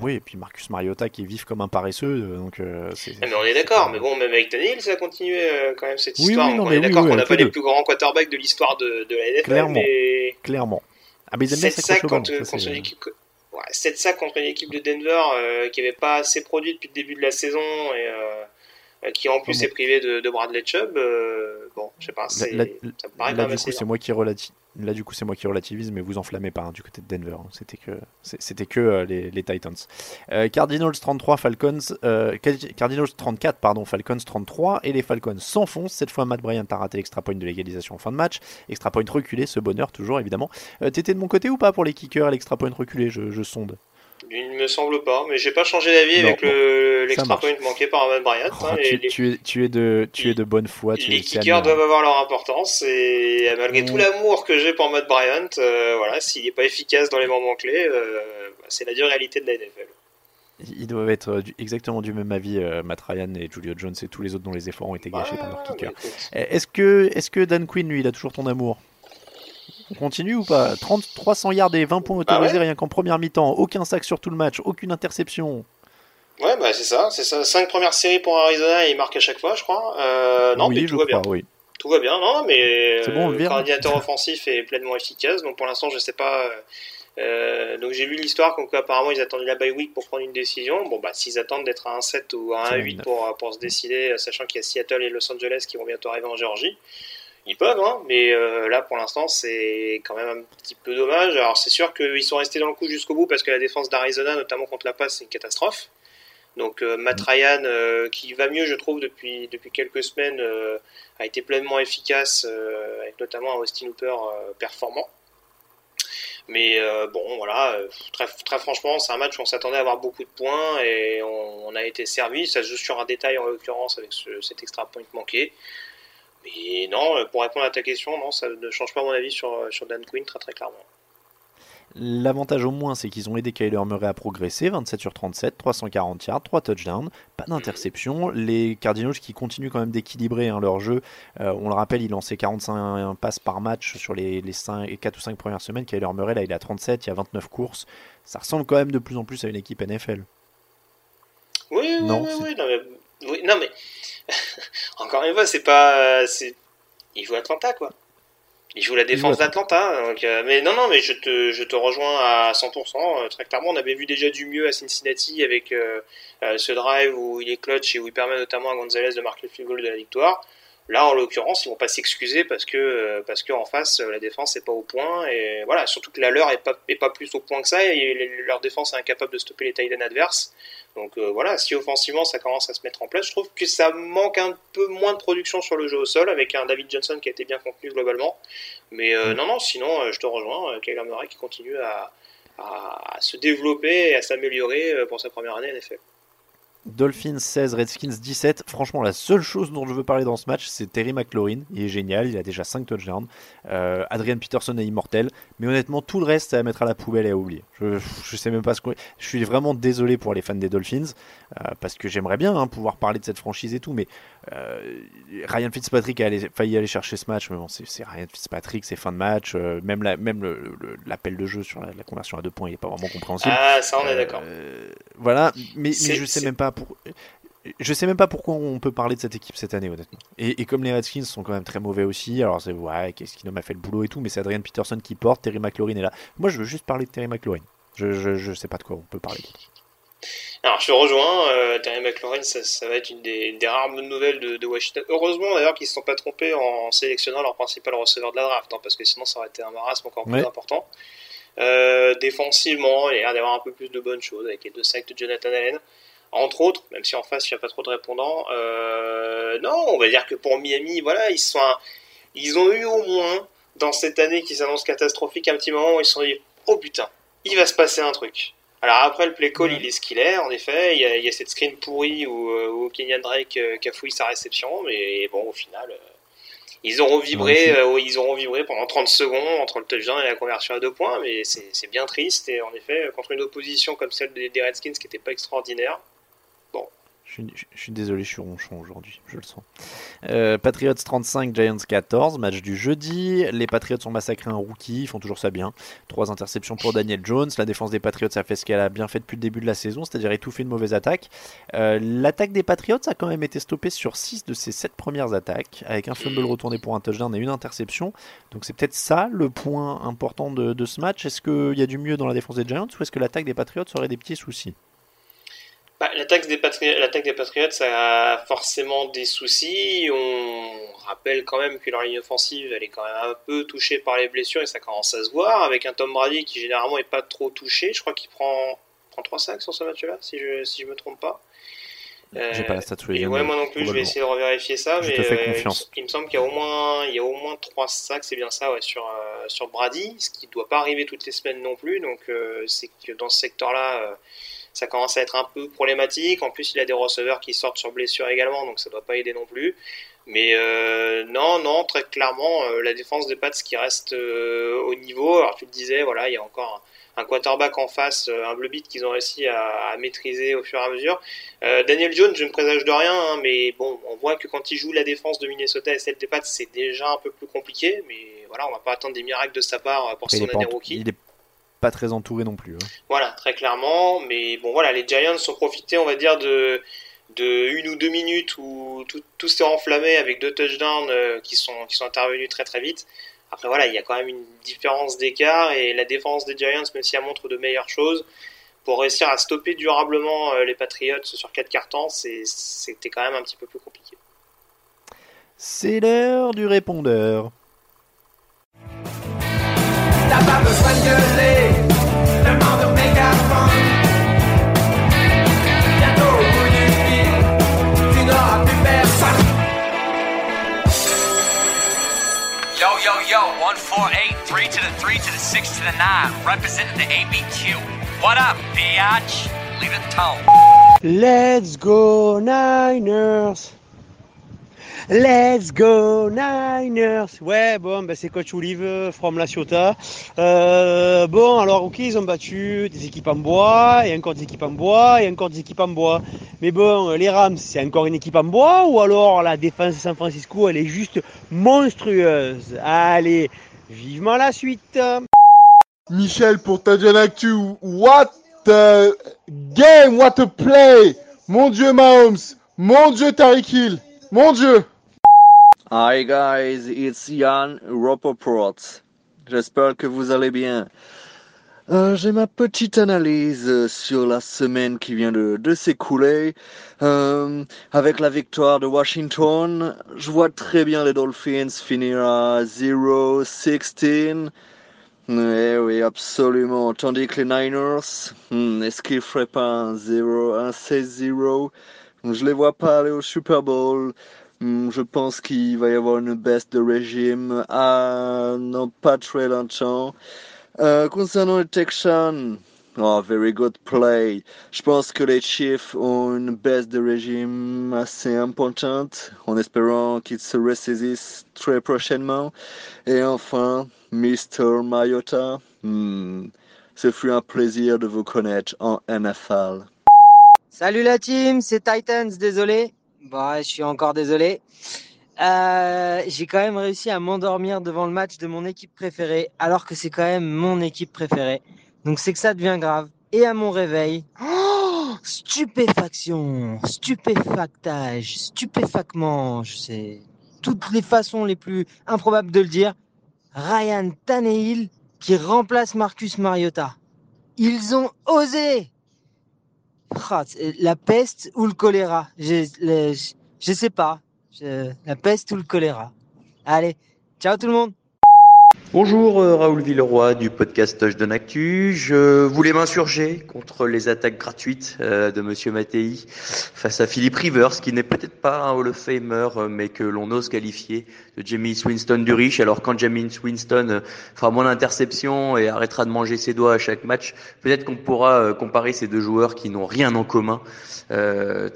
Oui, et puis Marcus Mariota qui est vif comme un paresseux, euh, donc euh, c'est. Ah, mais on est d'accord, mais bon, même avec Daniel, ça a continué euh, quand même cette Oui, histoire. oui, non, on est d'accord oui, qu'on n'a pas les plus grands quarterbacks de l'histoire de, de la NFL, Clairement. mais Clairement. Ah, mais ils aiment bien 7 s'accrocher sacs au ballon, contre, ça, contre une équipe. que- Ouais, 7 sacs contre une équipe de Denver euh, qui n'avait pas assez produit depuis le début de la saison et euh, euh, qui en plus Ah bon. est privé de, de Bradley Chubb. euh, bon, je sais pas, c'est- Là, là- ça me paraît quand même du assez coup, c'est moi qui relati- Là, du coup, c'est moi qui relativise, mais vous enflammez pas hein, du côté de Denver. hein. C'était que, c'était que euh, les, Titans. Euh, Cardinals 33, Falcons. euh, Card- Cardinals 34, pardon, Falcons 33. Et les Falcons s'enfoncent. Cette fois, Matt Bryant a raté l'extra point de l'égalisation en fin de match. Extra point reculé, ce bonheur, toujours évidemment. Euh, T'étais de mon côté ou pas pour les kickers l'extra point reculé? Je, je sonde. Il ne me semble pas, mais j'ai pas changé d'avis avec le- l'extra marche. point manqué par Ahmed Bryant. Oh, hein, tu, les, les- tu es, tu, es de, tu es de bonne foi. Tu les kickers doivent avoir leur importance et malgré tout l'amour que j'ai pour Matt Bryant, euh, voilà, s'il n'est pas efficace dans les moments clés, euh, bah, c'est la dure réalité de la NFL. Ils doivent être exactement du même avis, euh, Matt Ryan et Julio Jones et tous les autres dont les efforts ont été gâchés par leur Ouais, kicker. bah, écoute. Eh, Est-ce que, est que Dan Quinn, lui, il a toujours ton amour? On continue ou pas 30, 300 yards et 20 points autorisés ouais. rien qu'en première mi-temps, aucun sac sur tout le match, aucune interception. Ouais, bah c'est ça, c'est ça. Cinq premières séries pour Arizona et il marque à chaque fois, je crois. Euh, non, oui, mais tout va crois, bien. oui. Tout va bien, non, mais bon, on le le vire coordinateur offensif est pleinement efficace. Donc pour l'instant, je sais pas. euh, euh, donc j'ai vu l'histoire comme quoi apparemment ils attendaient la bye week pour prendre une décision. Bon bah s'ils attendent d'être à 1-7 ou à C'est 1-8 neuf. pour, pour se décider, euh, sachant qu'il y a Seattle et Los Angeles qui vont bientôt arriver en Géorgie, ils peuvent, hein, mais euh, là pour l'instant c'est quand même un petit peu dommage. Alors c'est sûr qu'ils sont restés dans le coup jusqu'au bout parce que la défense d'Arizona, notamment contre la passe, c'est une catastrophe. Donc euh, Matt Ryan, euh, qui va mieux je trouve depuis, depuis quelques semaines, euh, a été pleinement efficace, avec notamment un Austin Hooper performant. Mais bon, voilà, très, très franchement, c'est un match où on s'attendait à avoir beaucoup de points et on, on a été servi. Ça se joue sur un détail en l'occurrence avec ce- cet extra point manqué. Mais non, euh, pour répondre à ta question, non, ça ne change pas mon avis sur, sur Dan Quinn très très clairement. L'avantage au moins, c'est qu'ils ont aidé Kyler Murray à progresser, 27 sur 37, 340 yards, 3 touchdowns, pas d'interception. Les Cardinals qui continuent quand même d'équilibrer hein, leur jeu. Euh, on le rappelle, ils lançaient 45 passes par match sur les, les 5, 4 ou 5 premières semaines. Kyler Murray, là, il est à 37, il y a 29 courses. Ça ressemble quand même de plus en plus à une équipe NFL. Oui, oui, Non, oui, oui, non, mais, oui, non, mais encore une fois, c'est pas, c'est, il joue Atlanta, quoi. Il joue la défense d'Atlanta, donc, euh, mais non, non, mais je te, je te rejoins à 100%. euh, très clairement, on avait vu déjà du mieux à Cincinnati avec euh, euh, ce drive où il est clutch et où il permet notamment à Gonzalez de marquer le field goal de la victoire. Là, en l'occurrence, ils vont pas s'excuser parce que euh, parce qu'en face, euh, la défense est pas au point et voilà, surtout que la leur est pas plus au point que ça et leur défense est incapable de stopper les Titans adverses. Donc euh, voilà, si offensivement ça commence à se mettre en place, je trouve que ça manque un peu moins de production sur le jeu au sol avec un David Johnson qui a été bien contenu globalement. Mais non, non, sinon je te rejoins, Kyler Murray qui continue à, à, se développer et à s'améliorer pour sa première année en effet. Dolphins 16, Redskins 17. Franchement, la seule chose dont je veux parler dans ce match, c'est Terry McLaurin. Il est génial, il a déjà 5 touchdowns. Euh, Adrian Peterson est immortel. Mais honnêtement, tout le reste, c'est à mettre à la poubelle et à oublier. Je, je sais même pas ce que. Je suis vraiment désolé pour les fans des Dolphins. euh, parce que j'aimerais bien hein, pouvoir parler de cette franchise et tout. Mais euh, Ryan Fitzpatrick a allé- failli aller chercher ce match. Mais bon, c'est Ryan Fitzpatrick, c'est fin de match. euh, même la- même le- le- l'appel de jeu sur la, la conversion à deux points, il est pas vraiment compréhensible. Ah, ça on est d'accord. Voilà, mais, mais je sais même pas pour. Je sais même pas pourquoi on peut parler de cette équipe cette année, honnêtement. Et, et comme les Redskins sont quand même très mauvais aussi, alors c'est ouais, qu'est-ce qu'il m'a fait le boulot et tout, mais c'est Adrian Peterson qui porte, Terry McLaurin est là. Moi, je veux juste parler de Terry McLaurin. Je, je, je sais pas de quoi on peut parler. Alors je te rejoins, euh, Terry McLaurin, ça, ça va être une des, des rares bonnes nouvelles de, de Washington. Heureusement d'ailleurs qu'ils ne se sont pas trompés en sélectionnant leur principal receveur de la draft, hein, parce que sinon ça aurait été un marasme encore plus Ouais. important. Euh, défensivement, il y a l'air d'avoir un peu plus de bonnes choses avec les deux sacs de Jonathan Allen. Entre autres, même si en face il n'y a pas trop de répondants, euh, non, on va dire que pour Miami, voilà, ils sont, un- ils ont eu au moins dans cette année qui s'annonce catastrophique un petit moment où ils se sont dit, oh putain, il va se passer un truc. Alors après le play call, il est ce qu'il est, en effet. Il y a, il y a cette screen pourrie où, euh, où Kenyan Drake euh, cafouille sa réception, mais bon, au final, ils auront vibré, euh, ils auront vibré pendant 30 secondes entre le touchdown et la conversion à deux points, mais c'est bien triste. Et en effet, contre une opposition comme celle des, des Redskins qui n'était pas extraordinaire, je suis, désolé, je suis ronchon aujourd'hui, je le sens. Euh, Patriots 35, Giants 14, match du jeudi. Les Patriots ont massacré un rookie, ils font toujours ça bien. Trois interceptions pour Daniel Jones. La défense des Patriots a fait ce qu'elle a bien fait depuis le début de la saison, c'est-à-dire étouffer une mauvaise attaque. Euh, l'attaque des Patriots a quand même été stoppée sur 6 de ses 7 premières attaques, avec un fumble retourné pour un touchdown et une interception. Donc c'est peut-être ça le point important de, de ce match. Est-ce qu'il y a du mieux dans la défense des Giants ou est-ce que l'attaque des Patriots aurait des petits soucis? Bah, L'attaque des, Patriots ça a forcément des soucis. On rappelle quand même que leur ligne offensive, elle est quand même un peu touchée par les blessures et ça commence à se voir. Avec un Tom Brady qui généralement est pas trop touché, je crois qu'il prend, prend 3 sacs sur ce match-là, si je, si je me trompe pas. J'ai pas la stat les Ouais, moi non plus, je vais essayer de revérifier ça. mais euh, il me semble qu'il y a au moins, il y a au moins 3 sacs, c'est bien ça, ouais, sur, euh, sur Brady, ce qui ne doit pas arriver toutes les semaines non plus. Donc euh, c'est que dans ce secteur-là ça commence à être un peu problématique. En plus, il a des receveurs qui sortent sur blessure également, donc ça ne doit pas aider non plus. Mais euh, non, non, très clairement, euh, la défense des Pats qui reste euh, au niveau. Alors tu le disais, voilà, il y a encore un, quarterback en face, un bleu beat qu'ils ont réussi à, maîtriser au fur et à mesure. Daniel Jones, je ne présage de rien, hein, mais bon, on voit que quand il joue la défense de Minnesota et celle des Pats, c'est déjà un peu plus compliqué. Mais voilà, on va pas attendre des miracles de sa part pour son année rookie pas très entouré non plus. Hein. Voilà, très clairement. Mais bon, voilà, les Giants ont profité, on va dire, de, de une ou deux minutes où tout, tout s'est enflammé avec deux touchdowns euh, qui, sont, qui sont intervenus très très vite. Après, voilà, il y a quand même une différence d'écart et la défense des Giants, même si elle montre de meilleures choses, pour réussir à stopper durablement euh, les Patriots sur quatre cartons, c'était quand même un petit peu plus compliqué. C'est l'heure du répondeur. T'as pas besoin de gueuler, 1, 4, 8, 3 to the 3 to the 6 to the 9, representing the ABQ. What up, biatch? Leave it tone. Let's go Niners! Let's go Niners Ouais, bon, ben c'est Coach Olive from La Ciotat. Euh, bon, alors ok, ils ont battu des équipes en bois, et encore des équipes en bois, et encore des équipes en bois. Mais bon, les Rams, c'est encore une équipe en bois, ou alors la défense de San Francisco, elle est juste monstrueuse? Allez, vivement la suite Michel, pour ta jeune actu, what a game, what a play Mon Dieu Mahomes, mon Dieu Tariq Hill, mon Dieu Hi guys, it's Yann Rapoport. J'espère que vous allez bien. Euh, J'ai ma petite analyse sur la semaine qui vient de, s'écouler. Euh, avec la victoire de Washington, je vois très bien les Dolphins finir à 0-16. Eh oui, absolument. Tandis que les Niners, hmm, est-ce qu'ils feraient pas un 0, un 16-0 Je les vois pas aller au Super Bowl. Hmm, je pense qu'il va y avoir une baisse de régime à non pas très longtemps. Euh, concernant les Texans, oh, very good play. Je pense que les Chiefs ont une baisse de régime assez importante, en espérant qu'ils se ressaisissent très prochainement. Et enfin, Mr. Mayota, hmm, ce fut un plaisir de vous connaître en NFL. Salut la team, c'est Titans, désolé. Bah, je suis encore désolé. Euh, j'ai quand même réussi à m'endormir devant le match de mon équipe préférée, alors que c'est quand même mon équipe préférée. Donc c'est que ça devient grave. Et à mon réveil, oh, stupéfaction, stupéfactage, stupéfacement, je sais, toutes les façons les plus improbables de le dire. Ryan Tannehill qui remplace Marcus Mariota. Ils ont osé la peste ou le choléra? Je ne sais pas. la peste ou le choléra. Allez, ciao tout le monde Bonjour euh, Raoul Villeroy du podcast Touchdown Actu. Je voulais m'insurger contre les attaques gratuites euh, de Monsieur Mattei face à Philippe Rivers, qui n'est peut-être pas un Hall of Famer, euh, mais que l'on ose qualifier de Jamie Winston du riche. Alors quand Jamie Winston fera moins d'interceptions et arrêtera de manger ses doigts à chaque match, peut-être qu'on pourra comparer ces deux joueurs qui n'ont rien en commun.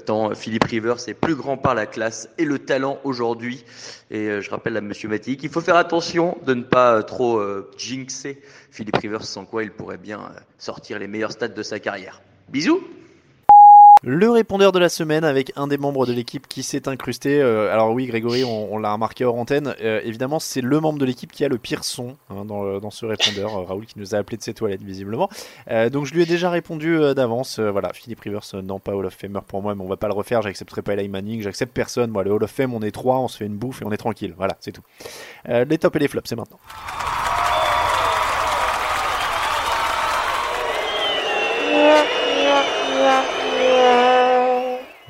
Tant Philippe Rivers est plus grand par la classe et le talent aujourd'hui. Et je rappelle à Monsieur Mattei qu'il faut faire attention de ne pas trop euh, jinxer Philippe Rivers, sans quoi il pourrait bien euh, sortir les meilleurs stats de sa carrière. Bisous Le répondeur de la semaine avec un des membres de l'équipe qui s'est incrusté. euh, alors oui, Grégory, on, on l'a remarqué hors antenne. euh, évidemment, c'est le membre de l'équipe qui a le pire son hein, dans, le- dans ce répondeur. euh, Raoul qui nous a appelé de ses toilettes visiblement. Euh, donc je lui ai déjà répondu euh, d'avance. Euh, voilà, Philippe Rivers, euh, non pas Hall of Famer pour moi, mais on va pas le refaire. J'accepterai pas Eli Manning, j'accepte personne. Moi, le Hall of Fame, on est trois, on se fait une bouffe et on est tranquille. Voilà, c'est tout. Euh, les tops et les flops, c'est maintenant.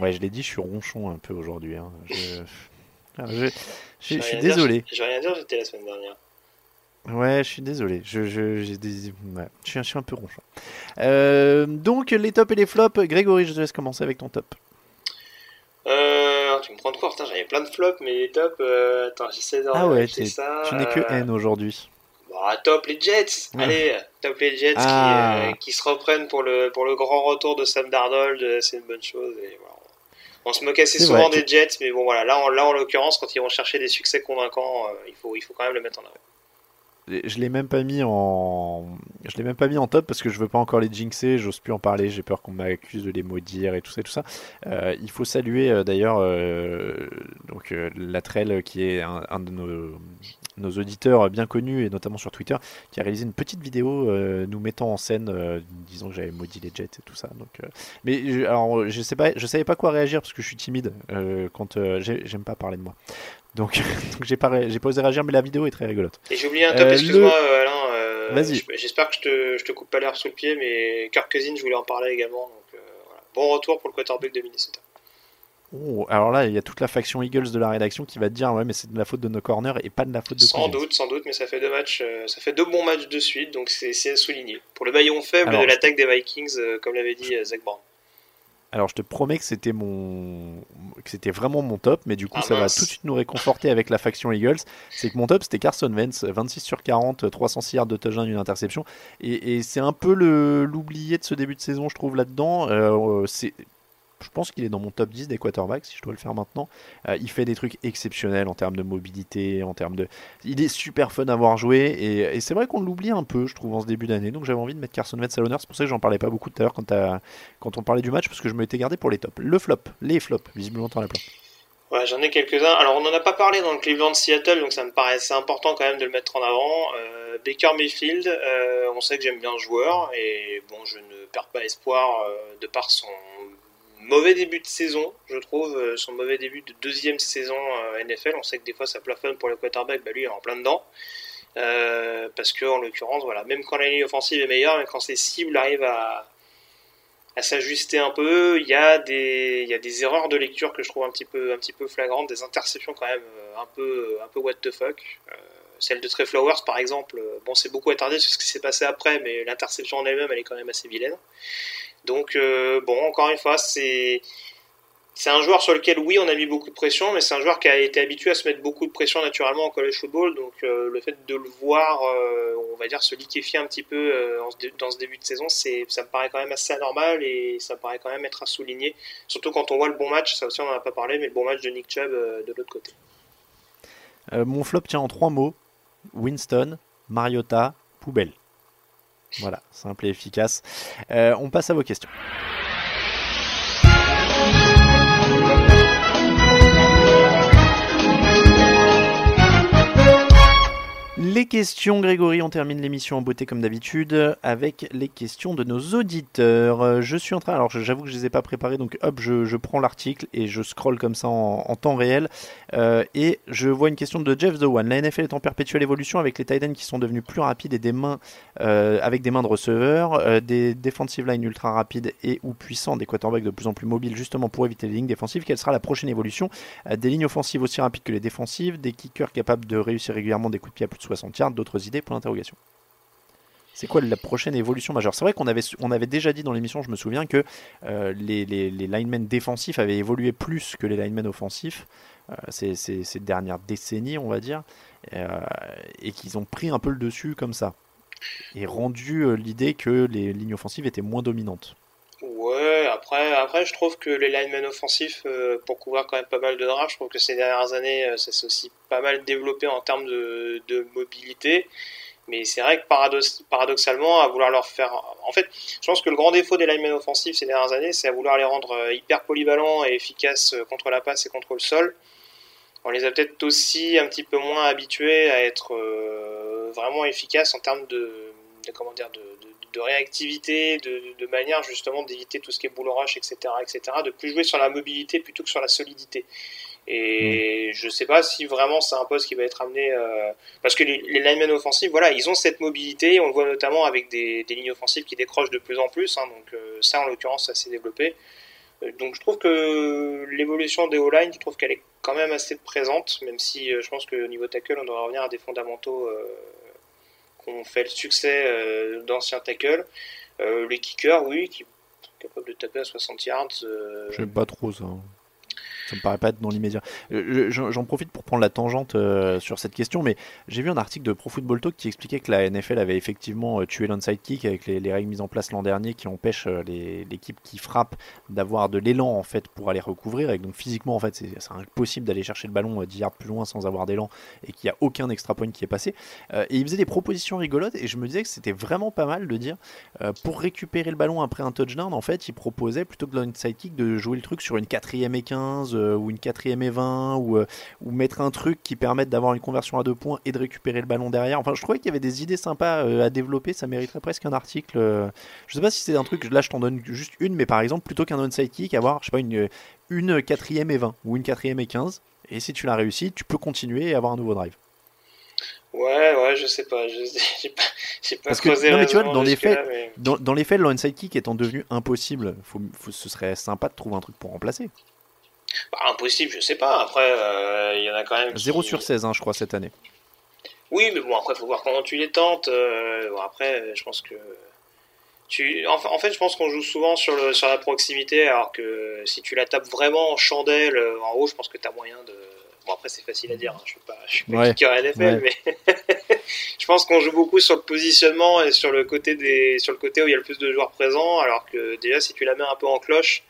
Ouais, je l'ai dit, je suis ronchon un peu aujourd'hui. hein. Je... Ah, je- je- je J'ai suis rien à dire, désolé. J'ai rien à dire, j'étais la semaine dernière. Ouais, je suis désolé. Je, je, j'ai des... ouais, je, suis, je suis un peu ronchon. Euh, donc, les tops et les flops. Grégory, je te laisse commencer avec ton top. Euh, tu me prends de court, j'avais plein de flops, mais les tops, euh, attends, j'essaie de Ah ouais, ça. tu n'es que euh, N aujourd'hui. Bah, top les Jets, Ouais. allez, top les Jets Ah. qui, qui se reprennent pour le, pour le grand retour de Sam Darnold, c'est une bonne chose. Et voilà. On se moque assez souvent vrai. des Jets, mais bon voilà, là en, là, en l'occurrence, quand ils vont chercher des succès convaincants, euh, il, faut, il faut quand même le mettre en avant. Je l'ai même pas mis en, je l'ai même pas mis en top parce que je veux pas encore les jinxer. J'ose plus en parler. J'ai peur qu'on m'accuse de les maudire et tout ça, et tout ça. Euh, il faut saluer euh, d'ailleurs euh, donc euh, Latrell qui est un, un de nos, nos auditeurs bien connus et notamment sur Twitter qui a réalisé une petite vidéo euh, nous mettant en scène, euh, disant que j'avais maudit les Jets et tout ça. Donc, euh, mais je, alors je sais pas, je savais pas quoi réagir parce que je suis timide quand j'ai- j'aime pas parler de moi. Donc, donc j'ai pas, j'ai pas osé réagir, mais la vidéo est très rigolote. Et j'ai oublié un top, excuse-moi le- Alain, Vas-y. j'espère que je te, je te coupe pas l'air sous le pied, mais Kirk Cousins, je voulais en parler également. Donc, voilà. Bon retour pour le quarterback de Minnesota. Oh, alors là, il y a toute la faction Eagles de la rédaction qui va te dire ouais, mais c'est de la faute de nos corners et pas de la faute de Sans doute, sans doute, mais ça fait deux matchs, euh, ça fait deux bons matchs de suite, donc c'est à souligner. Pour le maillon faible Alors, de l'attaque des Vikings, euh, comme l'avait dit euh, Zach Brown. Alors je te promets que c'était mon, que c'était vraiment mon top, mais du coup Ah, ça va tout de suite nous réconforter avec la faction Eagles. C'est que mon top c'était Carson Wentz, 26 sur 40, 306 yards de touchdown, une interception, et, et c'est un peu le l'oublié de ce début de saison, je trouve là-dedans. C'est je pense qu'il est dans mon top 10 des quarterbacks, si je dois le faire maintenant. Euh, il fait des trucs exceptionnels en termes de mobilité, en termes de... Il est super fun à voir jouer, et, c'est vrai qu'on l'oublie un peu, je trouve, en ce début d'année. Donc j'avais envie de mettre Carson Wentz à l'honneur, c'est pour ça que j'en parlais pas beaucoup tout à l'heure quand, on parlait du match, parce que je me l'étais gardé pour les tops. Le flop, les flops, visiblement t'en as plein. Ouais, j'en ai quelques-uns. Alors, on n'en a pas parlé dans le Cleveland-Seattle, donc ça me paraissait important quand même de le mettre en avant. Euh, Baker Mayfield, euh, on sait que j'aime bien le joueur, et bon, je ne perds pas espoir de par son mauvais début de saison, je trouve, euh, son mauvais début de deuxième saison euh, NFL. On sait que des fois ça plafonne pour le quarterback, bah lui il est en plein dedans. Euh, parce que en l'occurrence, voilà, même quand la ligne offensive est meilleure, mais quand ses cibles arrivent à, à s'ajuster un peu, il y a des erreurs de lecture que je trouve un petit peu flagrantes, des interceptions quand même un peu what the fuck. Celle de Trey Flowers par exemple, bon c'est beaucoup attardé sur ce qui s'est passé après, mais l'interception en elle-même elle est quand même assez vilaine. Donc euh, bon, encore une fois, c'est c'est un joueur sur lequel oui on a mis beaucoup de pression, mais c'est un joueur qui a été habitué à se mettre beaucoup de pression naturellement en college football. Donc euh, le fait de le voir, euh, on va dire, se liquéfier un petit peu dans ce début de saison, c'est ça me paraît quand même assez anormal et ça me paraît quand même être à souligner. Surtout quand on voit le bon match, ça aussi on n'en a pas parlé, mais le bon match de Nick Chubb de l'autre côté. Mon flop tient en trois mots Winston, Mariota, poubelle. Voilà, simple et efficace. Euh, on passe à vos questions. Les questions, Grégory, on termine l'émission en beauté comme d'habitude avec les questions de nos auditeurs. Euh, Je suis en train, alors j'avoue que je les ai pas préparées, donc hop, je, prends l'article et je scrolle comme ça en, temps réel. Euh, et je vois une question de Jeff The One. La NFL est en perpétuelle évolution avec les tight ends qui sont devenus plus rapides et des mains euh, avec des mains de receveurs, des defensive line ultra rapides et ou puissants, des quarterbacks de plus en plus mobiles justement pour éviter les lignes défensives. Quelle sera la prochaine évolution Des lignes offensives aussi rapides que les défensives, des kickers capables de réussir régulièrement des coups de pied à plus de 60 60 yards, d'autres idées pour l'interrogation. C'est quoi la prochaine évolution majeure? C'est vrai qu'on avait, déjà dit dans l'émission, je me souviens, que euh, les, les, linemen défensifs avaient évolué plus que les linemen offensifs euh, ces, dernières décennies, on va dire, euh, et qu'ils ont pris un peu le dessus comme ça, et rendu l'idée que les lignes offensives étaient moins dominantes. Ouais, après, après je trouve que les linemen offensifs, euh, pour couvrir quand même pas mal de draft, je trouve que ces dernières années, euh, ça s'est aussi pas mal développé en termes de, mobilité. Mais c'est vrai que paradox paradoxalement, à vouloir leur faire. En fait, je pense que le grand défaut des linemen offensifs ces dernières années, c'est à vouloir les rendre euh, hyper polyvalents et efficaces contre la passe et contre le sol. On les a peut-être aussi un petit peu moins habitués à être vraiment efficaces en termes de comment dire, de, de, réactivité, de, de, manière justement d'éviter tout ce qui est boule rush, etc., etc., de plus jouer sur la mobilité plutôt que sur la solidité. Et mmh. je sais pas si vraiment c'est un poste qui va être amené euh, parce que les, les linemen offensifs, voilà, ils ont cette mobilité. On le voit notamment avec des, des lignes offensives qui décrochent de plus en plus. Hein, donc euh, ça, en l'occurrence, ça s'est développé. Euh, donc je trouve que l'évolution des O-line, je trouve qu'elle est quand même assez présente, même si je pense qu'au niveau tackle, on doit revenir à des fondamentaux qu'on fait le succès euh, d'anciens tackles. Euh, les kickers, oui, qui sont capables de taper à 60 yards. Euh, J'aime pas trop ça. Ça me paraît pas être dans l'immédiat. Euh, j'en profite pour prendre la tangente euh, sur cette question, mais j'ai vu un article de Pro Football Talk qui expliquait que la NFL avait effectivement euh, tué l'onside kick avec les, les, règles mises en place l'an dernier qui empêchent l'équipe qui frappe d'avoir de l'élan en fait pour aller recouvrir. Et donc physiquement en fait c'est impossible d'aller chercher le ballon 10 yards plus loin sans avoir d'élan et qu'il n'y a aucun extra point qui est passé. et il faisait des propositions rigolotes et je me disais que c'était vraiment pas mal de dire pour récupérer le ballon après un touchdown en fait il proposait plutôt que l'onside kick de jouer le truc sur une quatrième et 15 ou une quatrième et 20 ou, euh, ou mettre un truc qui permette d'avoir une conversion à deux points et de récupérer le ballon derrière. Enfin, je trouvais qu'il y avait des idées sympas euh, à développer. Ça mériterait presque un article. Euh. Je sais pas si c'est un truc, là je t'en donne juste une, mais par exemple, plutôt qu'un onside kick, avoir, je sais pas, une, une quatrième et 20 ou une quatrième et 15. Et si tu l'as réussi, tu peux continuer et avoir un nouveau drive. Ouais, ouais, je sais pas. J'ai pas, pas Parce que, non, mais tu vois, dans les faits, là, mais... dans, dans, les faits, le onside kick étant devenu impossible, faut, faut, ce serait sympa de trouver un truc pour remplacer. Bah, impossible, je sais pas. Après, il euh, y en a quand même. Qui... 0 sur 16, hein, je crois, cette année. Oui, mais bon, après, il faut voir comment tu les tentes. Euh, bon, après, je pense que. Tu... En, fait, je pense qu'on joue souvent sur, le, sur la proximité, alors que si tu la tapes vraiment en chandelle euh, en haut, je pense que tu as moyen de. Bon, après, c'est facile à dire, hein. je suis pas, je suis pas ouais, NFL, ouais. mais je pense qu'on joue beaucoup sur le positionnement et sur le, côté des, sur le côté où il y a le plus de joueurs présents, alors que déjà, si tu la mets un peu en cloche,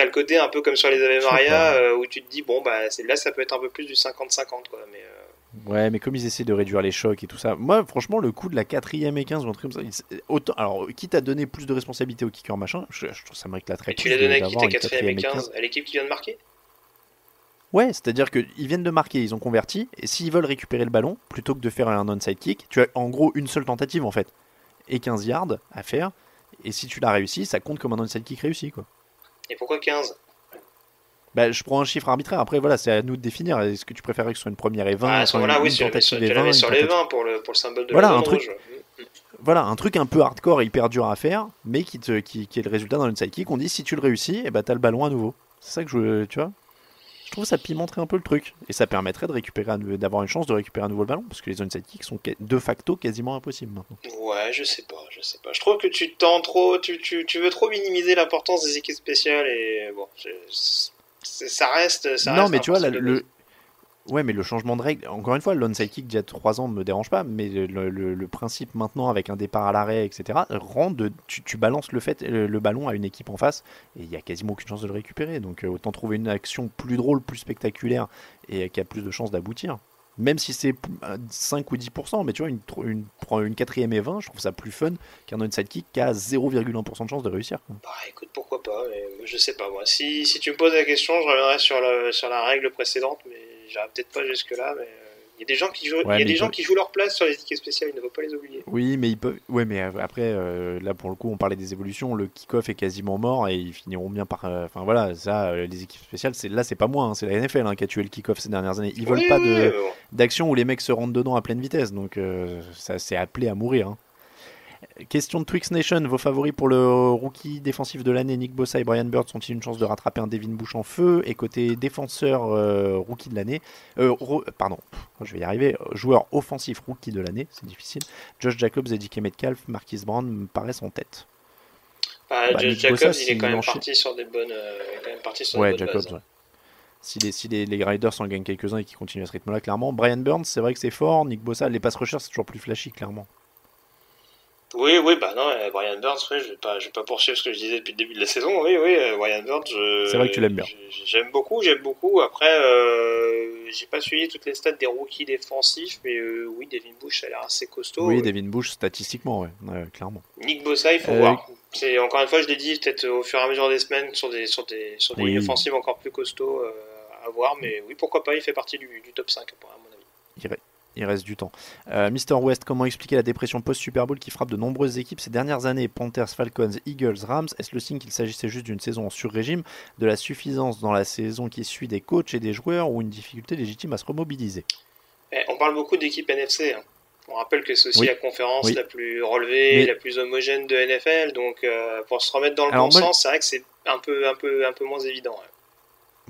t'as le côté un peu comme sur les Ave Maria euh, où tu te dis bon bah là ça peut être un peu plus du 50-50 quoi mais euh... ouais mais comme ils essaient de réduire les chocs et tout ça moi franchement le coup de la quatrième et 15 ou un truc comme ça autant alors quitte à donner plus de responsabilité au kicker machin je, je trouve ça m'éclaterait tu l'as donné à qui ta quatrième et 15, 15 à l'équipe qui vient de marquer? Ouais, c'est-à-dire qu'ils viennent de marquer, ils ont converti, et s'ils veulent récupérer le ballon, plutôt que de faire un onside kick, tu as en gros une seule tentative en fait, et 15 yards à faire, et si tu l'as réussi, ça compte comme un onside kick réussi quoi. Et pourquoi 15 bah, je prends un chiffre arbitraire. Après, voilà, c'est à nous de définir. Est-ce que tu préférais que ce soit une première et 20 ah, voilà, une, oui, une tentative sur, et 20 sur les 20 pour le, pour le symbole de voilà, la un truc, Voilà, un truc un peu hardcore et hyper dur à faire, mais qui, te, qui, qui est le résultat dans une sidekick. On dit si tu le réussis, et bah, t'as le ballon à nouveau. C'est ça que je. Tu vois? Je trouve que ça pimenterait un peu le truc. Et ça permettrait de récupérer, d'avoir une chance de récupérer à nouveau ballon, parce que les on sidekicks sont de facto quasiment impossibles maintenant. Ouais, je sais pas, je sais pas. Je trouve que tu tends trop, tu, tu, tu veux trop minimiser l'importance des équipes spéciales et bon, je, ça reste. Ça non, reste mais tu vois, le. Ouais, mais le changement de règle, encore une fois, le onside kick d'il y a 3 ans me dérange pas, mais le, principe maintenant avec un départ à l'arrêt, etc., rend de, tu, balances le, fait, le, ballon à une équipe en face et il n'y a quasiment aucune chance de le récupérer. Donc autant trouver une action plus drôle, plus spectaculaire et qui a plus de chances d'aboutir. Même si c'est 5 ou 10%, mais tu vois, une, une, une quatrième et 20, je trouve ça plus fun qu'un onside kick qui a 0,1% de chance de réussir. Bah écoute, pourquoi pas, je sais pas moi. Si, si tu me poses la question, je reviendrai sur la, sur la règle précédente, mais peut-être pas jusque-là, mais il y a des gens qui jouent, ouais, il y a des gens peut... qui jouent leur place sur les équipes spéciales, il ne faut pas les oublier. Oui, mais ils peuvent. Ouais, mais après, euh, là pour le coup, on parlait des évolutions. Le kick-off est quasiment mort et ils finiront bien par. Enfin euh, voilà, ça, euh, les équipes spéciales, c'est là, c'est pas moi, hein, c'est la NFL hein, qui a tué le kick-off ces dernières années. Ils oui, veulent pas de bon. d'action où les mecs se rentrent dedans à pleine vitesse, donc euh, ça c'est appelé à mourir. Hein. Question de Twix Nation, vos favoris pour le rookie défensif de l'année, Nick Bossa et Brian Bird, sont-ils une chance de rattraper un Devin Bush en feu Et côté défenseur euh, rookie de l'année, euh, ro- pardon, je vais y arriver, euh, joueur offensif rookie de l'année, c'est difficile, Josh Jacobs et DK Metcalf, Marquis Brown me paraissent en tête. Bah, Bah, Josh Jacobs, Bossa, il est quand même parti sur des bonnes, euh, il est quand même parti sur Ouais, des bonnes Jacobs, bases. ouais. Si les, si les, les Riders en gagnent quelques-uns et qu'ils continuent à ce rythme-là, clairement. Brian Burns, c'est vrai que c'est fort. Nick Bossa, les passes rushers, c'est toujours plus flashy, clairement. Oui, oui, bah non, euh, Brian Burns, oui, je vais pas, je vais pas poursuivre ce que je disais depuis le début de la saison. Oui, oui, euh, Brian Burns, C'est vrai que tu l'aimes bien. J'aime beaucoup, j'aime beaucoup. Après, euh, j'ai pas suivi toutes les stats des rookies défensifs, mais euh, oui, Devin Bush, ça a l'air assez costaud. oui, Devin Bush, statistiquement, ouais, ouais, clairement. Nick Bossa, il faut voir. C'est encore une fois, je l'ai dit, peut-être au fur et à mesure des semaines sur des sur des sur des Oui. offensives encore plus costauds à voir, mais oui, pourquoi pas, il fait partie du, du top 5 à mon avis. Il, re- il reste du temps. Euh, Mister West, comment expliquer la dépression post-Super Bowl qui frappe de nombreuses équipes ces dernières années? Panthers, Falcons, Eagles, Rams Est-ce le signe qu'il s'agissait juste d'une saison en sur-régime, de la suffisance dans la saison qui suit des coachs et des joueurs ou une difficulté légitime à se remobiliser? Eh, on parle beaucoup d'équipes NFC. hein. On rappelle que c'est aussi Oui. la conférence Oui. la plus relevée, Mais- la plus homogène de NFL. Donc, euh, pour se remettre dans le Alors bon moi- sens, c'est vrai que c'est un peu, un peu, un peu moins évident. ouais.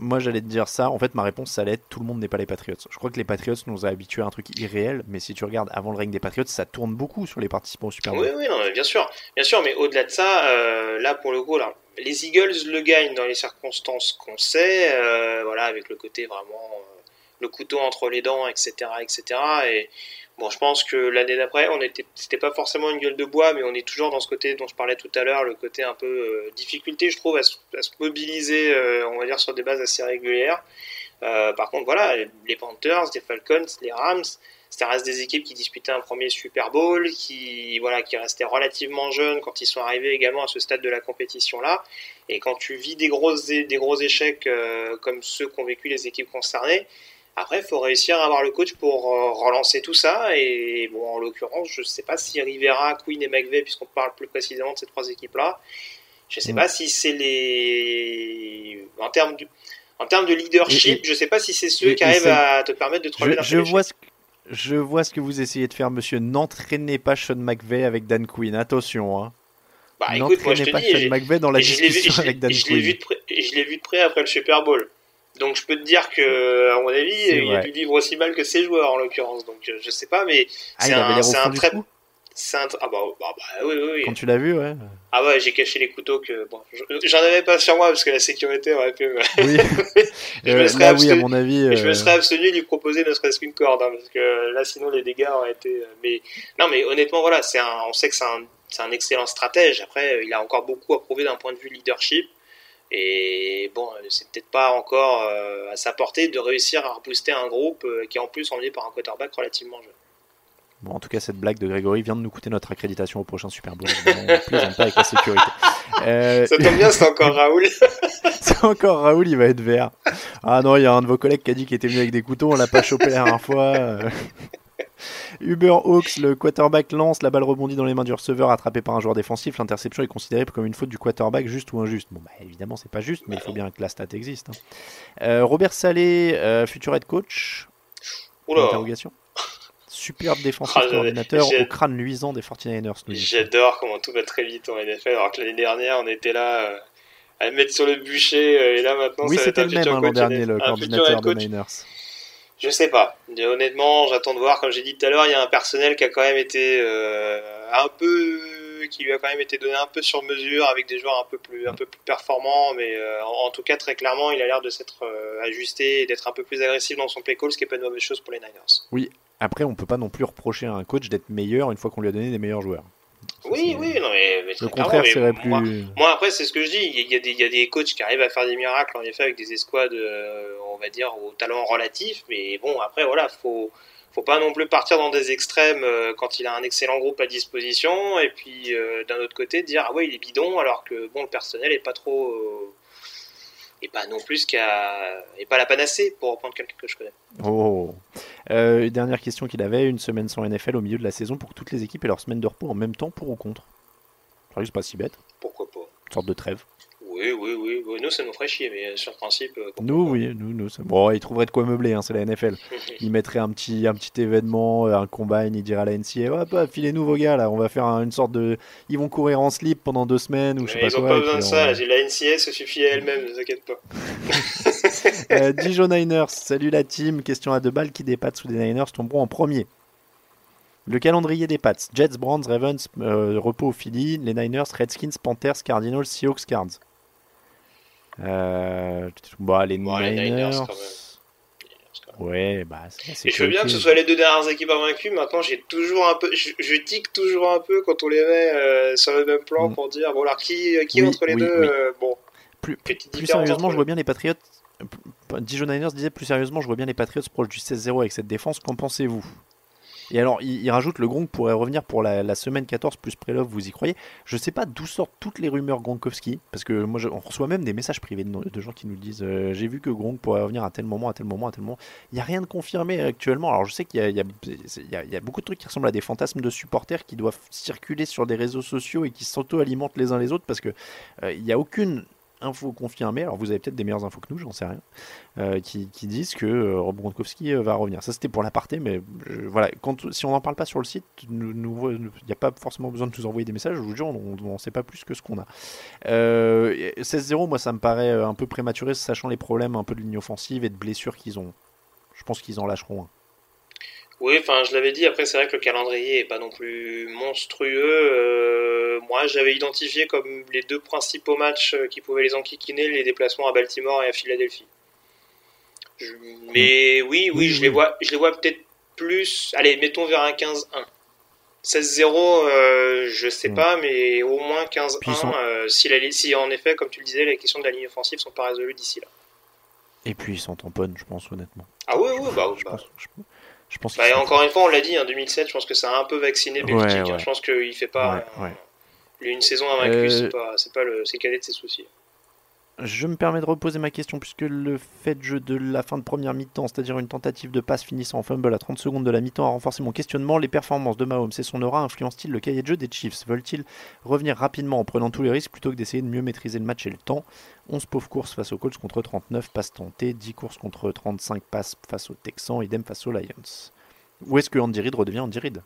Moi, j'allais te dire ça. En fait, ma réponse, ça allait être tout le monde n'est pas les Patriots. Je crois que les Patriots nous a habitués à un truc irréel, mais si tu regardes avant le règne des Patriots, ça tourne beaucoup sur les participants au Super Bowl. Oui, oui, non, bien sûr, bien sûr. Mais au-delà de ça, euh, là pour le coup, alors, les Eagles le gagnent dans les circonstances qu'on sait, euh, voilà, avec le côté vraiment euh, le couteau entre les dents, etc., etc. Et bon, je pense que l'année d'après, on était, c'était pas forcément une gueule de bois, mais on est toujours dans ce côté dont je parlais tout à l'heure, le côté un peu euh, difficulté, je trouve, à se, mobiliser, euh, on va dire, sur des bases assez régulières. Euh, par contre, voilà, les Panthers, les Falcons, les Rams, ça reste des équipes qui disputaient un premier Super Bowl, qui voilà, qui restaient relativement jeunes quand ils sont arrivés également à ce stade de la compétition là. Et quand tu vis des grosses des gros échecs comme ceux qu'ont vécu les équipes concernées, après il faut réussir à avoir le coach pour euh, relancer tout ça. Et bon, en l'occurrence, je sais pas si Rivera, Quinn et McVeigh, puisqu'on parle plus précisément de ces trois équipes là, je sais Mm. pas si c'est les en termes de en termes de leadership, Et- et- je sais pas si c'est ceux et- qui arrivent à te permettre de te relever Je, je peu l'échec. vois ce que, je vois ce que vous essayez de faire, monsieur. N'entraînez pas Sean McVay avec Dan Quinn. Attention. Hein. Bah écoute, moi je N'entraînez te pas dis, Sean McVay dans la vu- discussion avec Dan et je l'ai vu Quinn. je l'ai vu de près après le Super Bowl. Donc je peux te dire que, à mon avis, il a vrai. dû vivre aussi mal que ses joueurs en l'occurrence. Donc euh, je sais pas, mais Ah, c'est un, très. C'est un. Ah bah, bah, bah, oui, oui, oui. Quand tu l'as vu, ouais. Ah ouais, j'ai caché les couteaux que. Bon, je- j'en avais pas sur moi parce que la sécurité aurait pu. Oui. je Euh, me serais là, oui, à abstenu- mon avis. Je me euh, serais abstenu de lui proposer ne serait-ce qu'une corde, hein, parce que là, sinon, les dégâts auraient été. Mais non, mais honnêtement, voilà, c'est un. On sait que c'est un, un excellent stratège. Après, il a encore beaucoup à prouver d'un point de vue leadership. Et bon, c'est peut-être pas encore euh, à sa portée de réussir à rebooster un groupe euh, qui est en plus emmené par un quarterback relativement jeune. Bon, en tout cas, cette blague de Grégory vient de nous coûter notre accréditation au prochain Super Bowl. On plaisante pas avec la sécurité. Euh, Ça tombe bien, c'est encore Raoul. c'est encore Raoul, il va être vert. Ah non, il y a un de vos collègues qui a dit qu'il était venu avec des couteaux, on l'a pas chopé la dernière fois. Uber Hawks, le quarterback lance, la balle rebondit dans les mains du receveur, attrapé par un joueur défensif. L'interception est considérée comme une faute du quarterback, juste ou injuste. Bon, bah évidemment, c'est pas juste, mais il faut bien que la stat existe. hein. Euh, Robert Salé, euh, futur head coach. Oula. Interrogation. Superbe défensif Ah, coordinateur au crâne luisant des 49ers. nous dit. J'adore comment tout va très vite en NFL, alors que l'année dernière, on était là euh, à le mettre sur le bûcher, euh, et là maintenant, Oui, c'était le même hein, l'an dernier, le coordinateur de. Niners. Je sais pas. Honnêtement, j'attends de voir. Comme j'ai dit tout à l'heure, il y a un personnel qui a quand même été euh, un peu, qui lui a quand même été donné un peu sur mesure avec des joueurs un peu plus, un peu plus performants. Mais euh, en, en tout cas, très clairement, il a l'air de s'être euh, ajusté et d'être un peu plus agressif dans son play call, ce qui est pas une mauvaise chose pour les Niners. Oui, après, on peut pas non plus reprocher à un coach d'être meilleur une fois qu'on lui a donné des meilleurs joueurs. Oui, oui, non, mais, mais Le contraire serait moi, plus. moi, après, c'est ce que je dis. Il y, a des, il y a des coachs qui arrivent à faire des miracles, en effet, avec des escouades, euh, on va dire, au talent relatif. Mais bon, après, voilà, faut, faut pas non plus partir dans des extrêmes euh, quand il a un excellent groupe à disposition. Et puis, euh, d'un autre côté, dire, ah ouais, il est bidon, alors que, bon, le personnel est pas trop. Et pas non plus qu'à. et pas la panacée, pour reprendre quelqu'un que je connais. Oh. Euh, dernière question qu'il avait une semaine sans NFL au milieu de la saison pour que toutes les équipes aient leur semaine de repos en même temps pour ou contre? C'est vrai que c'est pas si bête. Pourquoi pas? Une sorte de trêve. Oui, Oui, oui. Nous, ça nous ferait chier, mais sur le principe. euh, Nous, oui, nous, nous. Bon, ils trouveraient de quoi meubler, hein, c'est la NFL. Ils mettraient un petit, un petit événement, euh, un combine, ils diraient à la NCA, hop, hop, filez-nous vos gars, là, on va faire un- une sorte de. Ils vont courir en slip pendant deux semaines ou je sais Mais pas ils ont quoi. pas besoin de ça. on- La NCS se suffit à elle-même, ne t'inquiète pas. Euh, Dijon Niners, salut la team. Question à deux balles qui des Pats ou des Niners tomberont en premier? Le calendrier des Pats Jets, Browns, Ravens, euh, repos au Philly. Les Niners, Redskins, Panthers, Cardinals, Seahawks, Cards. Euh, bah, les Bon, les Niners. Quand Ouais, bah, Et je veux bien que ce soit les deux dernières équipes invaincues. Maintenant, j'ai toujours un peu, je, je tique toujours un peu quand on les met euh, sur le même plan pour dire bon alors qui, qui Mm. Oui, entre les oui, deux oui. euh, Bon, Plus, plus sérieusement, je vois bien les Patriots. euh, Dijon Niners disait plus sérieusement, je vois bien les Patriots proches du 16-0 avec cette défense. Qu'en pensez-vous? Et alors, il, rajoute le Gronk pourrait revenir pour la, semaine 14 plus Prelove, vous y croyez Je sais pas d'où sortent toutes les rumeurs Gronkowski, parce que moi, on reçoit même des messages privés de, gens qui nous disent euh, J'ai vu que Gronk pourrait revenir à tel moment, à tel moment, à tel moment. Il n'y a rien de confirmé actuellement. Alors, je sais qu'il y a beaucoup de trucs qui ressemblent à des fantasmes de supporters qui doivent circuler sur des réseaux sociaux et qui s'auto-alimentent les uns les autres, parce que euh, il n'y a aucune info confirmée, alors vous avez peut-être des meilleures infos que nous, j'en sais rien, euh, qui, qui disent que euh, Rob Gronkowski euh, va revenir. Ça c'était pour l'aparté, mais voilà, si on n'en parle pas sur le site, il n'y a pas forcément besoin de nous envoyer des messages, je vous jure, on n'en sait pas plus que ce qu'on a. Euh, et 16-0, moi ça me paraît un peu prématuré, sachant les problèmes un peu de ligne offensive et de blessures qu'ils ont. Je pense qu'ils en lâcheront un. Oui, enfin je l'avais dit. Après, c'est vrai que le calendrier est pas non plus monstrueux. Euh, moi, j'avais identifié comme les deux principaux matchs euh, qui pouvaient les enquiquiner les déplacements à Baltimore et à Philadelphie. Je- Mais oui, oui, Oui, je oui. les vois, je les vois peut-être plus. Allez, mettons vers un 15-1. 16-0, euh, je sais Mm. pas, mais au moins 15-1. Puis ils sont- euh, si, la, si en effet, comme tu le disais, les questions de la ligne offensive sont pas résolues d'ici là. Et puis ils s'en tamponnent, je pense, honnêtement. Ah oui, oui, bah, Je bah, pense, je, je pense bah, encore une fois, on l'a dit, en 2007, je pense que ça a un peu vacciné Belichick. Ouais, hein. Je pense qu'il fait pas. Lui, une saison invaincue, Euh, c'est pas, le, c'est cadet de ses soucis. Je me permets de reposer ma question puisque le fait de jeu de la fin de première mi-temps, c'est-à-dire une tentative de passe finissant en fumble à 30 secondes de la mi-temps, a renforcé mon questionnement. Les performances de Mahomes et son aura influencent-ils le cahier de jeu des Chiefs? Veulent-ils revenir rapidement en prenant tous les risques plutôt que d'essayer de mieux maîtriser le match et le temps? 11 pauvres courses face aux Colts contre 39 passes tentées, 10 courses contre 35 passes face aux Texans, idem face aux Lions. Où est-ce que Andy Reid redevient Andy Reid?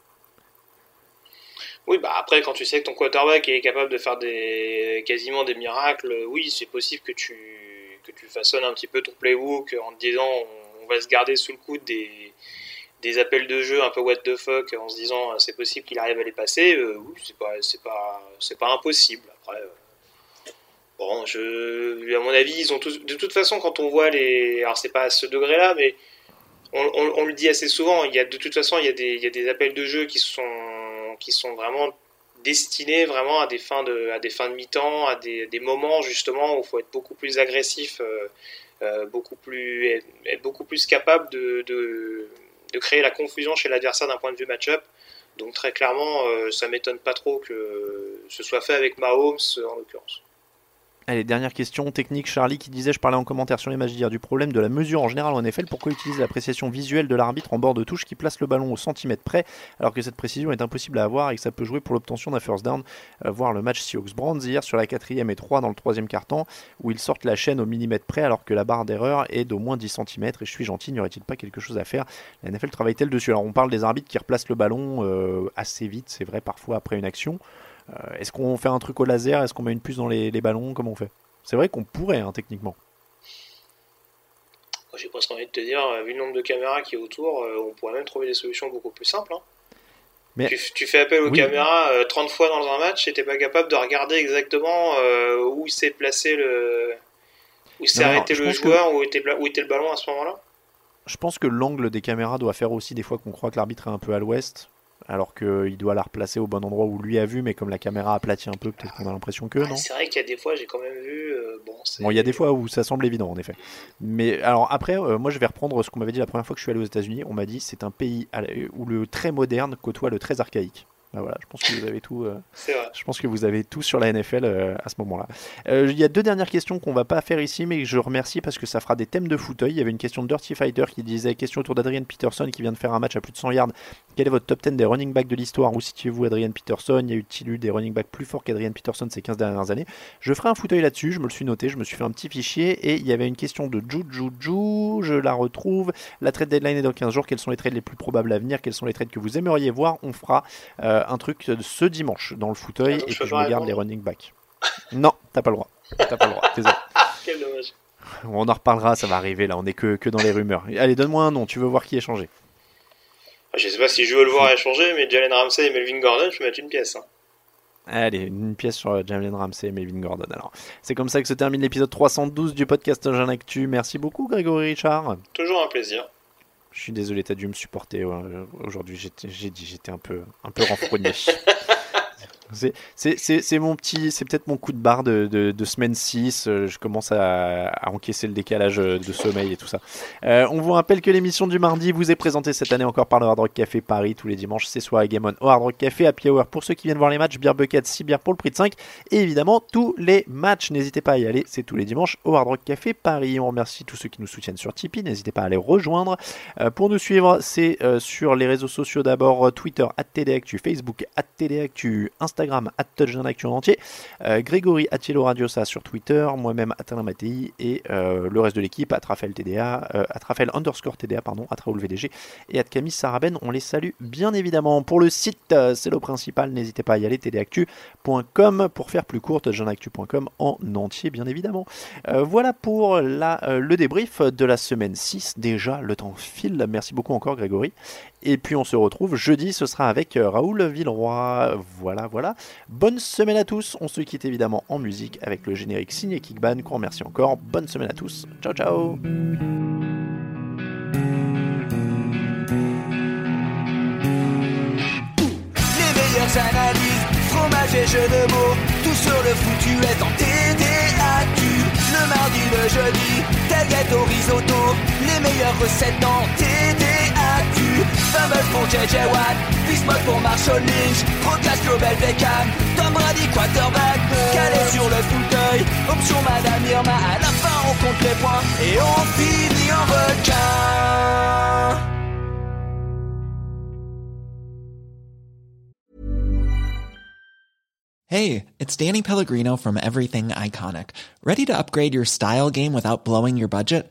Oui, bah après, quand tu sais que ton quarterback est capable de faire des, quasiment des miracles, oui, c'est possible que tu, que tu façonnes un petit peu ton playbook en te disant on, va se garder sous le coude des, des appels de jeu un peu what the fuck en se disant c'est possible qu'il arrive à les passer. Euh, oui, c'est pas, c'est pas, c'est pas impossible. Après, euh, bon, je, à mon avis, ils ont de toute façon, quand on voit les, alors c'est pas à ce degré-là, mais on, on- on le dit assez souvent, il y a de toute façon il y a des, il y a des appels de jeu qui sont, qui sont vraiment destinés vraiment à des fins de, à des fins de mi-temps, à des, moments justement où il faut être beaucoup plus agressif, euh, euh, beaucoup plus, être, beaucoup plus capable de créer la confusion chez l'adversaire d'un point de vue match-up. Donc très clairement, euh, ça m'étonne pas trop que ce soit fait avec Mahomes en l'occurrence. Allez, dernière question technique. Charlie qui disait, je parlais en commentaire sur les matchs d'hier, du problème de la mesure en général en NFL. Pourquoi utiliser l'appréciation visuelle de l'arbitre en bord de touche qui place le ballon au centimètre près alors que cette précision est impossible à avoir et que ça peut jouer pour l'obtention d'un first down Euh, Voir le match Seahawks Brands hier sur la quatrième et 3 dans le troisième quart-temps où ils sortent la chaîne au millimètre près alors que la barre d'erreur est d'au moins 10 cm. Et je suis gentil, n'y aurait-il pas quelque chose à faire? La NFL travaille-t-elle dessus? Alors on parle des arbitres qui replacent le ballon euh, assez vite, c'est vrai, parfois après une action. Euh, Est-ce qu'on fait un truc au laser? Est-ce qu'on met une puce dans les, les ballons? Comment on fait? C'est vrai qu'on pourrait, hein, techniquement. J'ai presque envie de te dire, vu le nombre de caméras qui est autour, euh, on pourrait même trouver des solutions beaucoup plus simples. hein. Mais Tu, tu fais appel aux Oui. caméras euh, 30 fois dans un match et t'es pas capable de regarder exactement euh, où s'est placé le. où s'est non, arrêté je le que- joueur, où, était, où était le ballon à ce moment-là? Je pense que l'angle des caméras doit faire aussi des fois qu'on croit que l'arbitre est un peu à l'ouest, alors qu'il doit la replacer au bon endroit où lui a vu, mais comme la caméra aplatit un peu, peut-être qu'on a l'impression que non. C'est vrai qu'il y a des fois, j'ai quand même vu. euh, bon, il y a des fois où ça semble évident, en effet. Mais alors après, euh, moi je vais reprendre ce qu'on m'avait dit la première fois que je suis allé aux États-Unis. On m'a dit c'est un pays où le très moderne côtoie le très archaïque. Bah voilà, je pense que vous avez tout. euh, vrai. je pense que vous avez tout sur la NFL euh, à ce moment-là. Euh, Il y a deux dernières questions qu'on va pas faire ici, mais que je remercie parce que ça fera des thèmes de fauteuil. Il y avait une question de Dirty Fighter qui disait question autour d'Adrian Peterson qui vient de faire un match à plus de 100 yards. Quel est votre top 10 des running backs de l'histoire? Où situez-vous Adrian Peterson? Y a eu-t-il eu des running backs plus forts qu'Adrian Peterson ces 15 dernières années? Je ferai un fauteuil là-dessus. Je me le suis noté. Je me suis fait un petit fichier et il y avait une question de Jujuju. Je la retrouve. La trade deadline est dans 15 jours. Quels sont les trades les plus probables à venir? Quels sont les trades que vous aimeriez voir? On fera un truc ce dimanche dans le fauteuil Ah, et peux je regarde les running backs. non, t'as pas le droit. T'as pas le droit. Désolé. Quel dommage. On en reparlera, ça va arriver là. On est que, que dans les rumeurs. Allez, donne-moi un nom. Tu veux voir qui est changé Je sais pas si je veux le voir échanger, mais Jalen Ramsey et Melvin Gordon, je peux mettre une pièce. hein. Allez, une pièce sur euh, Jalen Ramsey et Melvin Gordon. Alors, c'est comme ça que se termine l'épisode 312 du podcast Jean Actu. Merci beaucoup, Grégory Richard. Toujours un plaisir. Je suis désolé, t'as dû me supporter euh, aujourd'hui. J'ai dit, j'étais un peu, un peu renfrogné. C'est- mon petit, c'est peut-être mon coup de barre de, semaine 6. euh, Je commence à, encaisser le décalage euh, de sommeil et tout ça. Euh, on vous rappelle que l'émission du mardi vous est présentée cette année encore par le Hard Rock Café Paris tous les dimanches. C'est soirée Game On au Hard Rock Café, Happy Hour pour ceux qui viennent voir les matchs, Beer Bucket, 6 bières pour le prix de 5. Et évidemment, tous les matchs. N'hésitez pas à y aller, c'est tous les dimanches au Hard Rock Café Paris. On remercie tous ceux qui nous soutiennent sur Tipeee. N'hésitez pas à les rejoindre. Pour nous suivre, c'est sur les réseaux sociaux d'abord Twitter, TDActu, Facebook, TDActu, Instagram, Touchdown Actu en entier, euh, Grégory Attielo Radiosa sur Twitter, moi-même Atala Mattei et euh, le reste de l'équipe, at Raphaël TDA, euh, at Raphaël underscore TDA, pardon, at Raoul VDG et at Camille Saraben. On les salue bien évidemment. Pour le site, c'est le principal, n'hésitez pas à y aller, tdactu.com pour faire plus court, touchdownactu.com en entier, bien évidemment. Voilà pour la, le débrief de la semaine 6. Déjà, le temps file. Merci beaucoup encore, Grégory. Et puis on se retrouve jeudi, ce sera avec euh, Raoul Villeroy. Voilà, voilà. Bonne semaine à tous. On se quitte évidemment en musique avec le générique signé Kickban. Qu'on remercie encore. Bonne semaine à tous. Ciao, ciao. Analyses, fromage et jeux de mots, tout sur le foutu est en TDAQ. Le mardi, le jeudi, tailgate au risotto, les meilleures recettes dans TDAQ. Pour JJ Watt, Bismuth pour Marshall Lynch, Global Beckham, Tom Brady quarterback, calé sur le fauteuil, option Madame Irma, à la fin on compte les points. Et on finit en requin. Hey, it's Danny Pellegrino from Everything Iconic. Ready to upgrade your style game without blowing your budget?